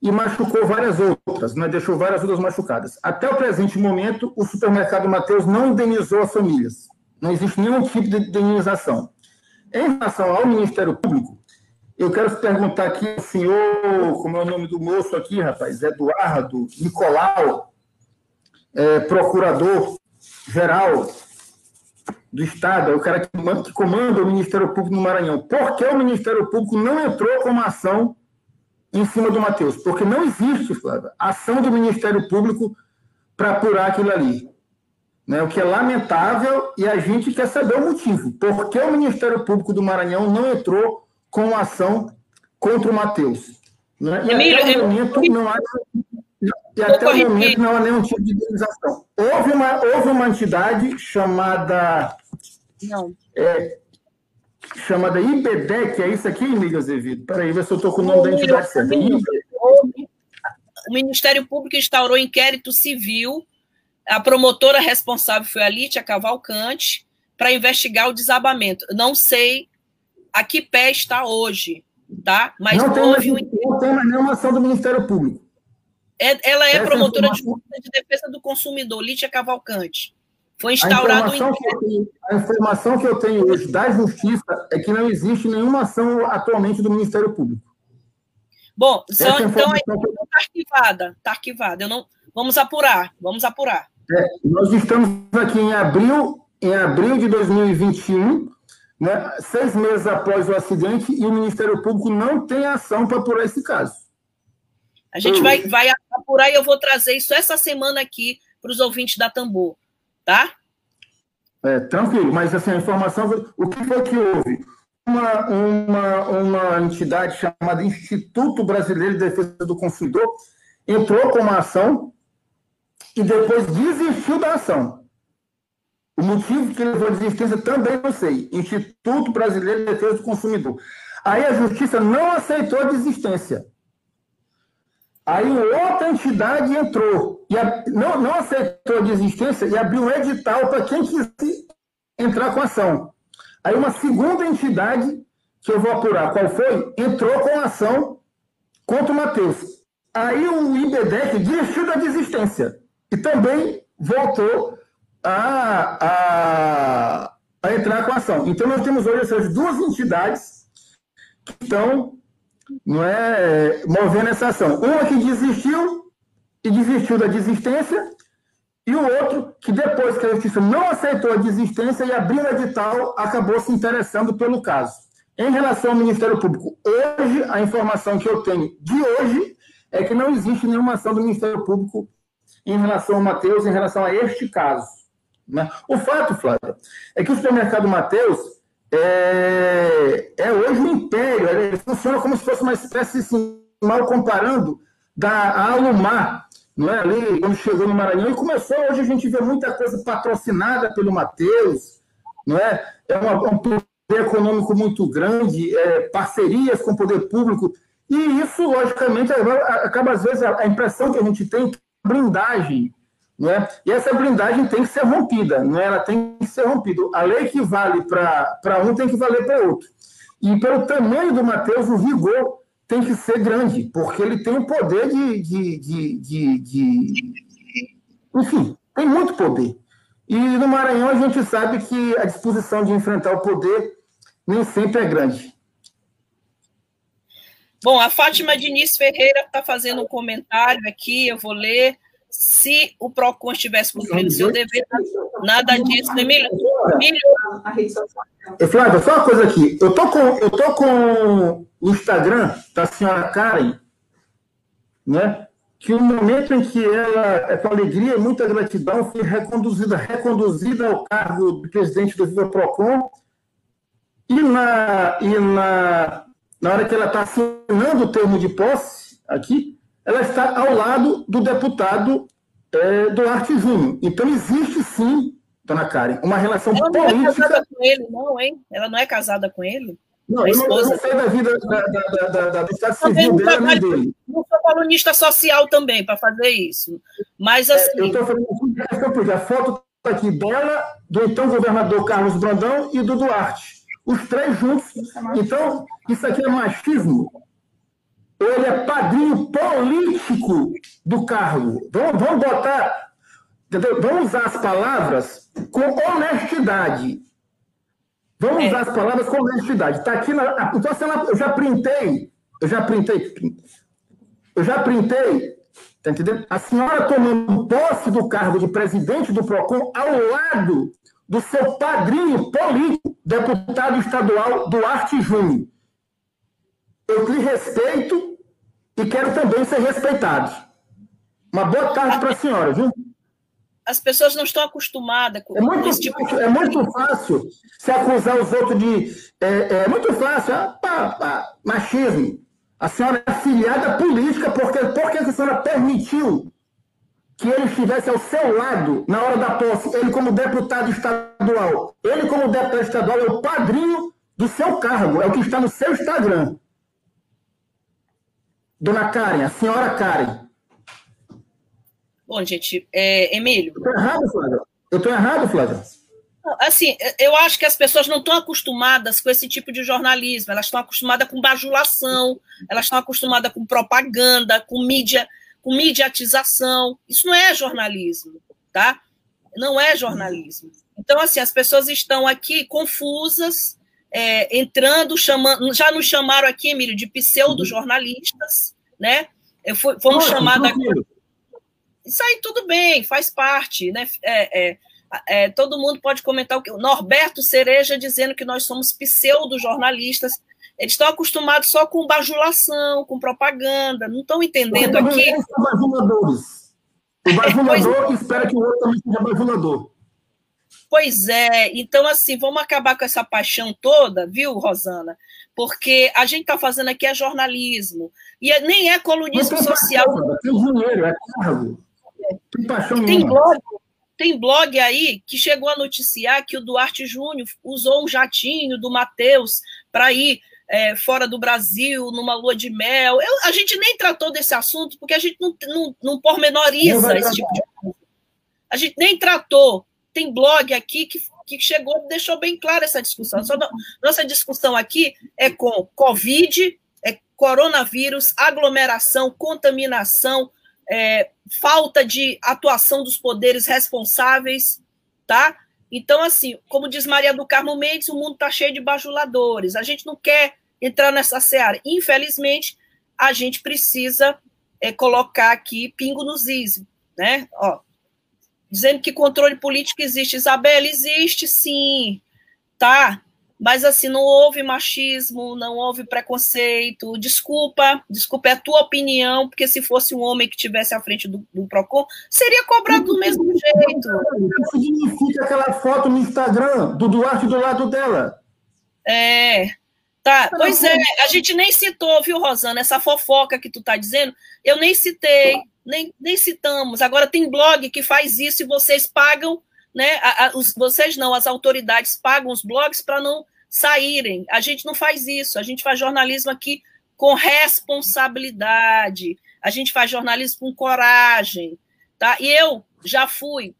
e machucou várias outras, né? deixou várias outras machucadas. Até o presente momento, o supermercado Mateus não indenizou as famílias. Não existe nenhum tipo de indenização. Em relação ao Ministério Público, eu quero perguntar aqui ao senhor, como é o nome do moço aqui, rapaz, Eduardo Nicolau, é, procurador-geral do Estado, é o cara que, comanda o Ministério Público no Maranhão. Por que o Ministério Público não entrou com uma ação em cima do Matheus, porque não existe, Flávia, ação do Ministério Público para apurar aquilo ali. Né? O que é lamentável e a gente quer saber o motivo. Por que o Ministério Público do Maranhão não entrou com ação contra o Matheus? Né? E Emílio, até o momento eu... não há, e até o momento não há nenhum tipo de indenização. Houve uma, houve uma entidade chamada. Não. É, chamada IBDEC, é isso aqui, Amiga Azevedo? Peraí, ver se eu estou com o nome o da entidade certa. O Ministério Público instaurou inquérito civil, a promotora responsável foi a Lítia Cavalcante, para investigar o desabamento. Não sei a que pé está hoje, tá? Mas não houve tem, um... Não tem mais nenhuma ação do Ministério Público. É, ela é Essa promotora de, de defesa do consumidor, Lítia Cavalcante. Foi instaurado a informação, um... que tenho, a informação que eu tenho hoje da Justiça é que não existe nenhuma ação atualmente do Ministério Público. Bom, só, então está arquivada, está arquivada. Eu não, vamos apurar, vamos apurar. É, nós estamos aqui em abril, em abril de 2021, né, seis meses após o acidente, e o Ministério Público não tem ação para apurar esse caso. A gente eu... vai, vai apurar e eu vou trazer isso essa semana aqui para os ouvintes da Tambor, tá? É, tranquilo, mas assim, a informação, o que foi que houve? Uma, uma, uma entidade chamada Instituto Brasileiro de Defesa do Consumidor entrou com uma ação e depois desistiu da ação. O motivo que levou à desistência também não sei. Instituto Brasileiro de Defesa do Consumidor. Aí a justiça não aceitou a desistência. Aí outra entidade entrou e a, não, não aceitou a desistência e abriu um edital para quem quisesse entrar com ação. Aí uma segunda entidade, que eu vou apurar qual foi, entrou com ação contra o Matheus. Aí o IBDEC desistiu da desistência e também voltou a, a, a entrar com ação. Então nós temos hoje essas duas entidades que estão não é, movendo essa ação. Uma que desistiu e desistiu da desistência, e o outro que depois que a justiça não aceitou a desistência e abriu o edital, acabou se interessando pelo caso. Em relação ao Ministério Público, hoje, a informação que eu tenho de hoje é que não existe nenhuma ação do Ministério Público em relação ao Matheus, em relação a este caso. Né? O fato, Flávio, é que o supermercado Matheus é, é hoje um império, ele funciona como se fosse uma espécie, assim, mal comparando, da Alumar, não é? Ali, quando chegou no Maranhão, e começou, hoje a gente vê muita coisa patrocinada pelo Matheus, não é? É uma, um poder econômico muito grande, é, parcerias com o poder público, e isso, logicamente, acaba, às vezes, a impressão que a gente tem que a blindagem não é? E essa blindagem tem que ser rompida, não é? ela tem que ser rompida. A lei que vale para um tem que valer para outro. E pelo tamanho do Mateus, o vigor tem que ser grande, porque ele tem o poder de, de, de, de, de... Enfim, tem muito poder. E no Maranhão a gente sabe que a disposição de enfrentar o poder nem sempre é grande. Bom, a Fátima Diniz Ferreira está fazendo um comentário aqui, eu vou ler se o PROCON estivesse cumprindo seu dever, nada disso, né, Emílio? Flávia, só uma coisa aqui. Eu tô com, eu tô com o Instagram da senhora Karen, né? Que o momento em que ela, é com alegria e muita gratidão, foi reconduzida, reconduzida ao cargo de presidente do Viva Procon, e na, e na, na hora que ela está assinando o termo de posse aqui, ela está ao lado do deputado é, Duarte Júnior. Então, existe sim, dona Karen, uma relação ela política. Ela não é casada com ele, não, hein? Ela não é casada com ele? Não, eu não, eu não sei da vida da, da, da, da do Estado Civil dela nem dele. Não sou colunista social também para fazer isso. Mas assim. É, eu estou falando a foto está aqui dela, do então governador Carlos Brandão e do Duarte. Os três juntos. Então, isso aqui é machismo ele é padrinho político do cargo. Vamos, vamos botar, entendeu? vamos usar as palavras com honestidade. Vamos é. usar as palavras com honestidade. Está aqui na. Então, assim, eu já printei, eu já printei, eu já printei, tá entendendo? A senhora tomando posse do cargo de presidente do PROCON ao lado do seu padrinho político, deputado estadual Duarte Júnior. Eu lhe respeito e quero também ser respeitado. Uma boa tarde para a senhora, viu? As pessoas não estão acostumadas com é muito esse tipo de... É muito fácil se acusar os outros de. É, é muito fácil, é, pá, pá, machismo. A senhora é afiliada política, porque por que a senhora permitiu que ele estivesse ao seu lado na hora da posse, ele como deputado estadual? Ele, como deputado estadual, é o padrinho do seu cargo, é o que está no seu Instagram. Dona Karen, a senhora Karen. Bom, gente, é, Emílio. Eu estou errado, Flávio? Eu estou errado, Flávio? Assim, eu acho que as pessoas não estão acostumadas com esse tipo de jornalismo, elas estão acostumadas com bajulação, elas estão acostumadas com propaganda, com mídia, com mediatização. Isso não é jornalismo, tá? não é jornalismo. Então, assim, as pessoas estão aqui confusas, é, entrando, chamando, já nos chamaram aqui, Emílio, de pseudo-jornalistas, né? Eu fui, fomos chamados. Isso aí tudo bem, faz parte, né? É, é, é, todo mundo pode comentar o que. Norberto Cereja dizendo que nós somos pseudo-jornalistas. Eles estão acostumados só com bajulação, com propaganda, não estão entendendo aqui. Bajuladores. O bajulador espera que o outro também seja bajulador. Pois é, então assim, vamos acabar com essa paixão toda, viu, Rosana? Porque a gente está fazendo aqui é jornalismo, e é, nem é colunismo social. Paixão, tem dinheiro, é cargo. Tem paixão tem blog, tem blog aí que chegou a noticiar que o Duarte Júnior usou um jatinho do Matheus para ir é, fora do Brasil, numa lua de mel. Eu, a gente nem tratou desse assunto, porque a gente não, não, não pormenoriza esse tipo de coisa. A gente nem tratou. Tem blog aqui que, que chegou e deixou bem clara essa discussão. Nossa discussão aqui é com Covid, é coronavírus, aglomeração, contaminação, é, falta de atuação dos poderes responsáveis, tá? Então, assim, como diz Maria do Carmo Mendes, o mundo está cheio de bajuladores. A gente não quer entrar nessa seara. Infelizmente, a gente precisa é, colocar aqui pingo nos is, né? Ó, dizendo que controle político existe. Isabela, existe sim, tá? Mas assim, não houve machismo, não houve preconceito. Desculpa, desculpa, é a tua opinião, porque se fosse um homem que tivesse à frente do, do PROCON, seria cobrado do mesmo jeito. O que significa aquela foto no Instagram do Duarte do lado dela? É. Tá, pois é, a gente nem citou, viu, Rosana, essa fofoca que tu tá dizendo, eu nem citei, nem, nem citamos. Agora tem blog que faz isso e vocês pagam né? A, a, os, vocês não, as autoridades pagam os blogs para não saírem. A gente não faz isso. A gente faz jornalismo aqui com responsabilidade. A gente faz jornalismo com coragem, tá? E eu já fui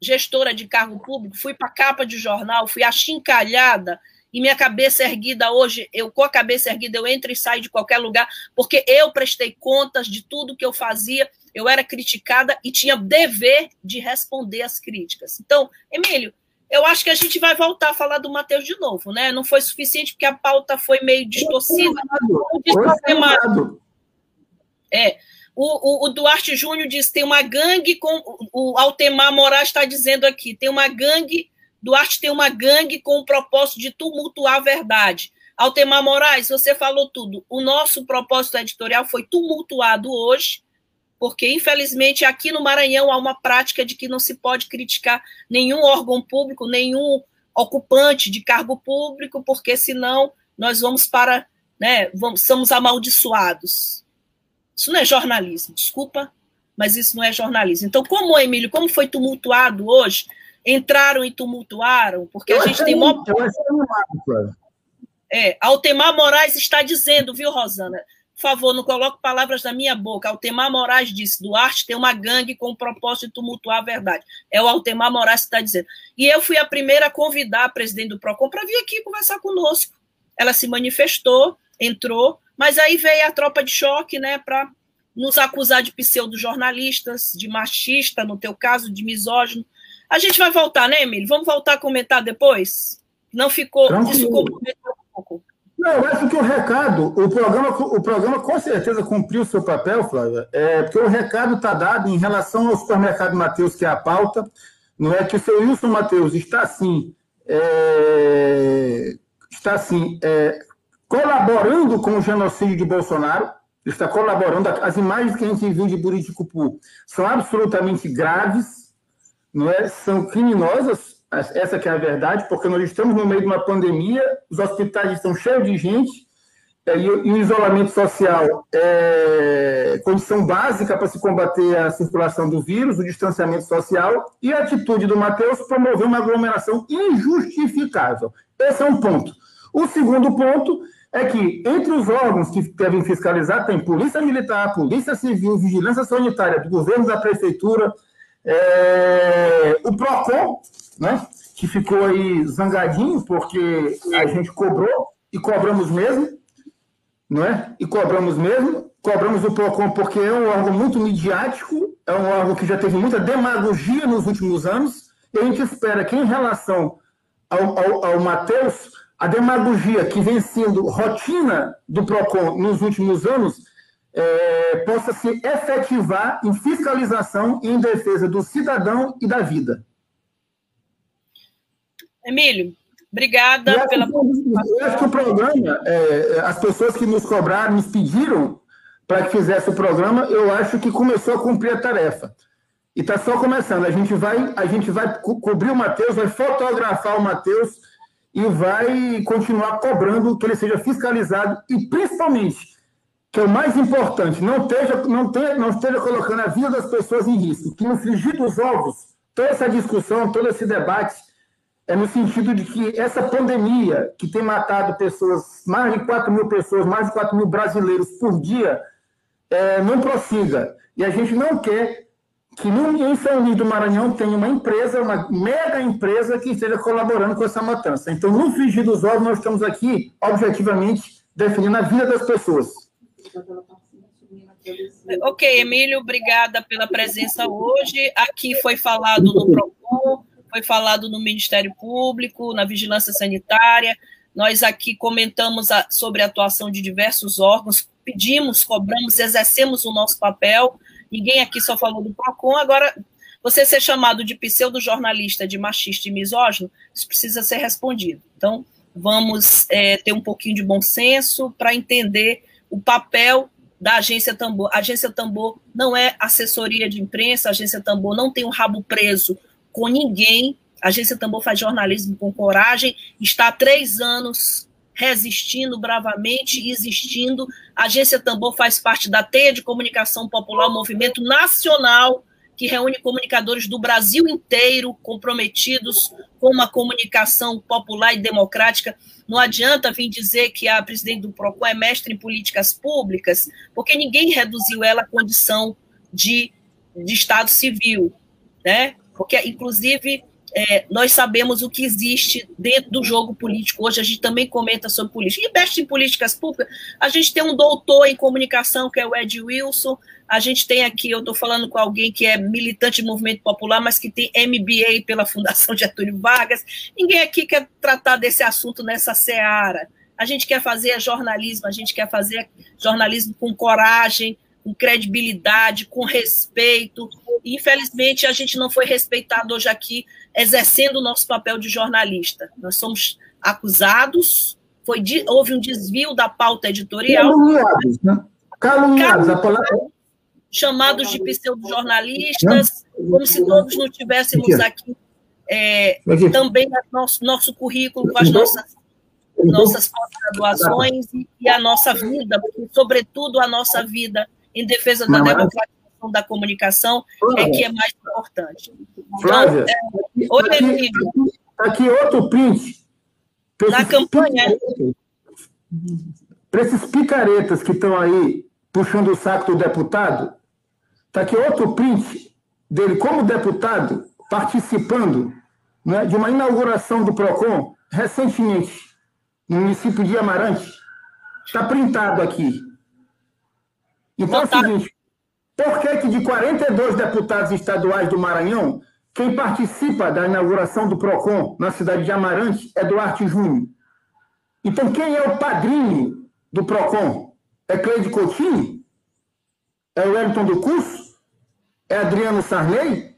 gestora de cargo público, fui para capa de jornal, fui achincalhada e minha cabeça erguida hoje, eu com a cabeça erguida, eu entro e saio de qualquer lugar, porque eu prestei contas de tudo que eu fazia eu era criticada e tinha dever de responder às críticas. Então, Emílio, eu acho que a gente vai voltar a falar do Matheus de novo, né? Não foi suficiente porque a pauta foi meio distorcida. É. O, o, o, Duarte Júnior diz tem uma gangue com. O Altemar Moraes está dizendo aqui: tem uma gangue. Duarte tem uma gangue com o propósito de tumultuar a verdade. Altemar Moraes, você falou tudo. O nosso propósito editorial foi tumultuado hoje porque infelizmente aqui no Maranhão há uma prática de que não se pode criticar nenhum órgão público, nenhum ocupante de cargo público, porque senão nós vamos para, né, vamos, somos amaldiçoados. Isso não é jornalismo, desculpa, mas isso não é jornalismo. Então, como, Emílio, como foi tumultuado hoje, entraram e tumultuaram, porque eu a gente tem... Mó... É, Altemar Moraes está dizendo, viu, Rosana? Por favor, não coloque palavras na minha boca. Altemar Moraes disse: Duarte tem uma gangue com o propósito de tumultuar a verdade. É o Altemar Moraes que está dizendo. E eu fui a primeira a convidar a presidente do PROCON para vir aqui conversar conosco. Ela se manifestou, entrou, mas aí veio a tropa de choque, né, para nos acusar de pseudo-jornalistas, de machista, no teu caso, de misógino. A gente vai voltar, né, Emílio? Vamos voltar a comentar depois? Não ficou. Tranquilo. Isso comprometeu um pouco. Não, eu acho que o recado, o programa, o programa com certeza cumpriu o seu papel, Flávia, é, porque o recado está dado em relação ao supermercado Mateus, que é a pauta, não é que o seu Wilson Mateus está assim, é, está assim, é, colaborando com o genocídio de Bolsonaro, está colaborando, as imagens que a gente viu de Buriticupu são absolutamente graves, não é? são criminosas, essa que é a verdade, porque nós estamos no meio de uma pandemia, os hospitais estão cheios de gente, é, e, o isolamento social é condição básica para se combater a circulação do vírus, o distanciamento social, e a atitude do Matheus promover uma aglomeração injustificável. Esse é um ponto. O segundo ponto é que, entre os órgãos que devem fiscalizar, tem Polícia Militar, Polícia Civil, Vigilância Sanitária, do governo da Prefeitura, é, o PROCON, né, que ficou aí zangadinho, porque a gente cobrou e cobramos mesmo, não é? E cobramos mesmo, cobramos o PROCON porque é um órgão muito midiático, é um órgão que já teve muita demagogia nos últimos anos, e a gente espera que, em relação ao, ao, ao Matheus, a demagogia que vem sendo rotina do PROCON nos últimos anos é, possa se efetivar em fiscalização e em defesa do cidadão e da vida. Emílio, obrigada eu pela Eu acho que o programa, é, as pessoas que nos cobraram, nos pediram para que fizesse o programa, eu acho que começou a cumprir a tarefa. E está só começando. A gente vai, a gente vai co cobrir o Matheus, vai fotografar o Matheus e vai continuar cobrando que ele seja fiscalizado e, principalmente, que é o mais importante, não esteja, não, tenha, não esteja colocando a vida das pessoas em risco. Que no frigir dos ovos, toda essa discussão, todo esse debate, é no sentido de que essa pandemia, que tem matado pessoas, mais de 4 mil pessoas, mais de 4 mil brasileiros por dia, é, não prossiga. E a gente não quer que no, em São Luís do Maranhão tenha uma empresa, uma mega empresa que esteja colaborando com essa matança. Então, no frigir dos ovos, nós estamos aqui, objetivamente, definindo a vida das pessoas. Ok, Emílio, obrigada pela presença hoje. Aqui foi falado no PROCON, foi falado no Ministério Público, na Vigilância Sanitária. Nós aqui comentamos a, sobre a atuação de diversos órgãos, pedimos, cobramos, exercemos o nosso papel. Ninguém aqui só falou do PROCON. Agora, você ser chamado de pseudo-jornalista, de machista e misógino, isso precisa ser respondido. Então, vamos é, ter um pouquinho de bom senso para entender o papel da Agência Tambor. A Agência Tambor não é assessoria de imprensa, a Agência Tambor não tem um rabo preso com ninguém. A Agência Tambor faz jornalismo com coragem, está há três anos resistindo bravamente existindo. A Agência Tambor faz parte da Teia de Comunicação Popular, movimento nacional que reúne comunicadores do Brasil inteiro comprometidos com uma comunicação popular e democrática. Não adianta vir dizer que a presidente do PROCON é mestre em políticas públicas, porque ninguém reduziu ela à condição de, de Estado civil, né? Porque, inclusive, é, nós sabemos o que existe dentro do jogo político. Hoje a gente também comenta sobre política. E mestre em políticas públicas, a gente tem um doutor em comunicação, que é o Ed Wilson. A gente tem aqui, eu estou falando com alguém que é militante de movimento popular, mas que tem MBA pela Fundação Getúlio Vargas. Ninguém aqui quer tratar desse assunto nessa seara. A gente quer fazer jornalismo, a gente quer fazer jornalismo com coragem, com credibilidade, com respeito. Infelizmente, a gente não foi respeitado hoje aqui, exercendo o nosso papel de jornalista. Nós somos acusados, foi, houve um desvio da pauta editorial. Caluniados, né? Caluniados. A palavra... Chamados de pseudo-jornalistas, como se todos não tivéssemos aqui é, também nosso, nosso currículo com as nossas nossas pós-graduações e a nossa vida, sobretudo a nossa vida em defesa da democratização da comunicação é que é mais importante. Flávia, então, é, aqui, aqui, outro print. Na campanha. Para esses picaretas que estão aí puxando o saco do deputado, está aqui outro print dele como deputado participando né, de uma inauguração do PROCON recentemente no município de Amarante. Está printado aqui. Então é o seguinte, por que, que de 42 deputados estaduais do Maranhão, quem participa da inauguração do PROCON na cidade de Amarante é Duarte Júnior? Então quem é o padrinho do PROCON? É Cleide Coutinho? É o Wellington do Curso? É Adriano Sarney?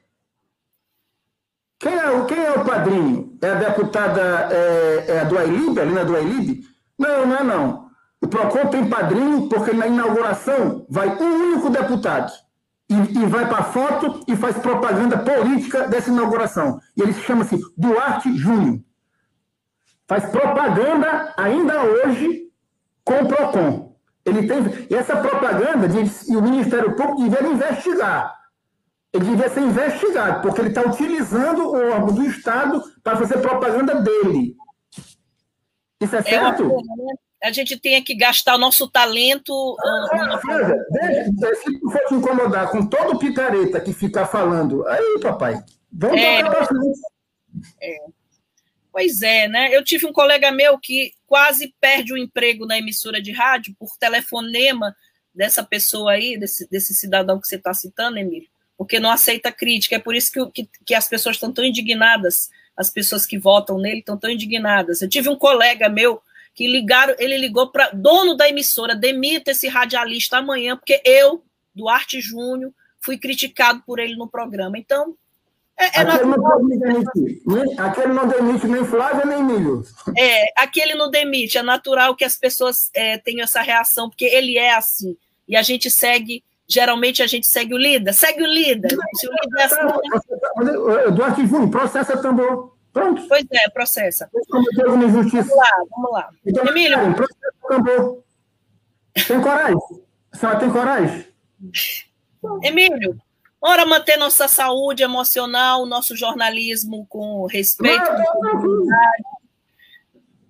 Quem é, o, quem é o padrinho? É a deputada é, é a do Ailib, ali na do Ailib? Não, não é não. O PROCON tem padrinho porque na inauguração vai um único deputado e, e vai para a foto e faz propaganda política dessa inauguração. E ele se chama-se Duarte Júnior. Faz propaganda ainda hoje com o PROCON. Ele tem, e essa propaganda, e o Ministério Público deveria investigar. Ele devia ser investigado, porque ele está utilizando o órgão do Estado para fazer propaganda dele. Isso é certo? É uma pena, né? A gente tenha que gastar o nosso talento. Ah, veja, se for te incomodar com todo picareta que fica falando, aí, papai, vamos é, tocar frente. É. Pois é, né? Eu tive um colega meu que quase perde o emprego na emissora de rádio por telefonema dessa pessoa aí, desse, desse cidadão que você está citando, Emílio. porque não aceita crítica. É por isso que, que, que as pessoas estão tão indignadas, as pessoas que votam nele estão tão indignadas. Eu tive um colega meu que ligaram, ele ligou para dono da emissora, demita esse radialista amanhã, porque eu, Duarte Júnior, fui criticado por ele no programa. Então, é, é aquele, não demite, aquele não demite nem Flávia nem Milho. É, aquele não demite. É natural que as pessoas é, tenham essa reação, porque ele é assim. E a gente segue, geralmente a gente segue o líder. Segue o líder. Se o líder é assim. Duarte Júnior, processa tambor. Pronto. Pois é, processa. Vamos lá, vamos lá. Então, Emílio. Processa tambor. Tem coragem? A senhora tem coragem? Emílio, Ora, manter nossa saúde emocional, nosso jornalismo com respeito.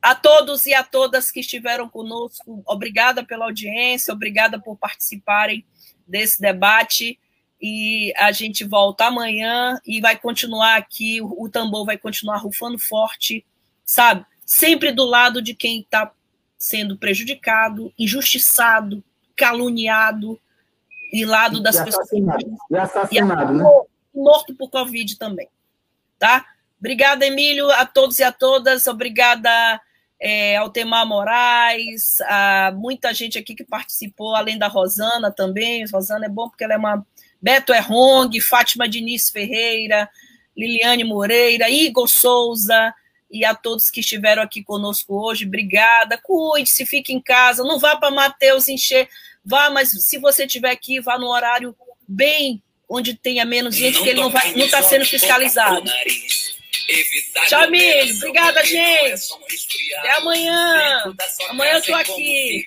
A todos e a todas que estiveram conosco, obrigada pela audiência, obrigada por participarem desse debate. E a gente volta amanhã e vai continuar aqui. O tambor vai continuar rufando forte, sabe? Sempre do lado de quem está sendo prejudicado, injustiçado, caluniado e lado das e pessoas. E assassinado, e né? Morto por Covid também. Tá? Obrigada, Emílio, a todos e a todas. Obrigada é, ao Temar Moraes, a muita gente aqui que participou, além da Rosana também. Rosana é bom porque ela é uma. Beto Errong, Fátima Diniz Ferreira, Liliane Moreira, Igor Souza e a todos que estiveram aqui conosco hoje. Obrigada. Cuide-se, fique em casa. Não vá para Mateus encher vá, mas se você tiver aqui, vá no horário bem onde tenha menos gente, não que ele não vai, não está sendo fiscalizado. Tchau, amigo. Obrigada, gente. Até amanhã. Amanhã eu tô aqui.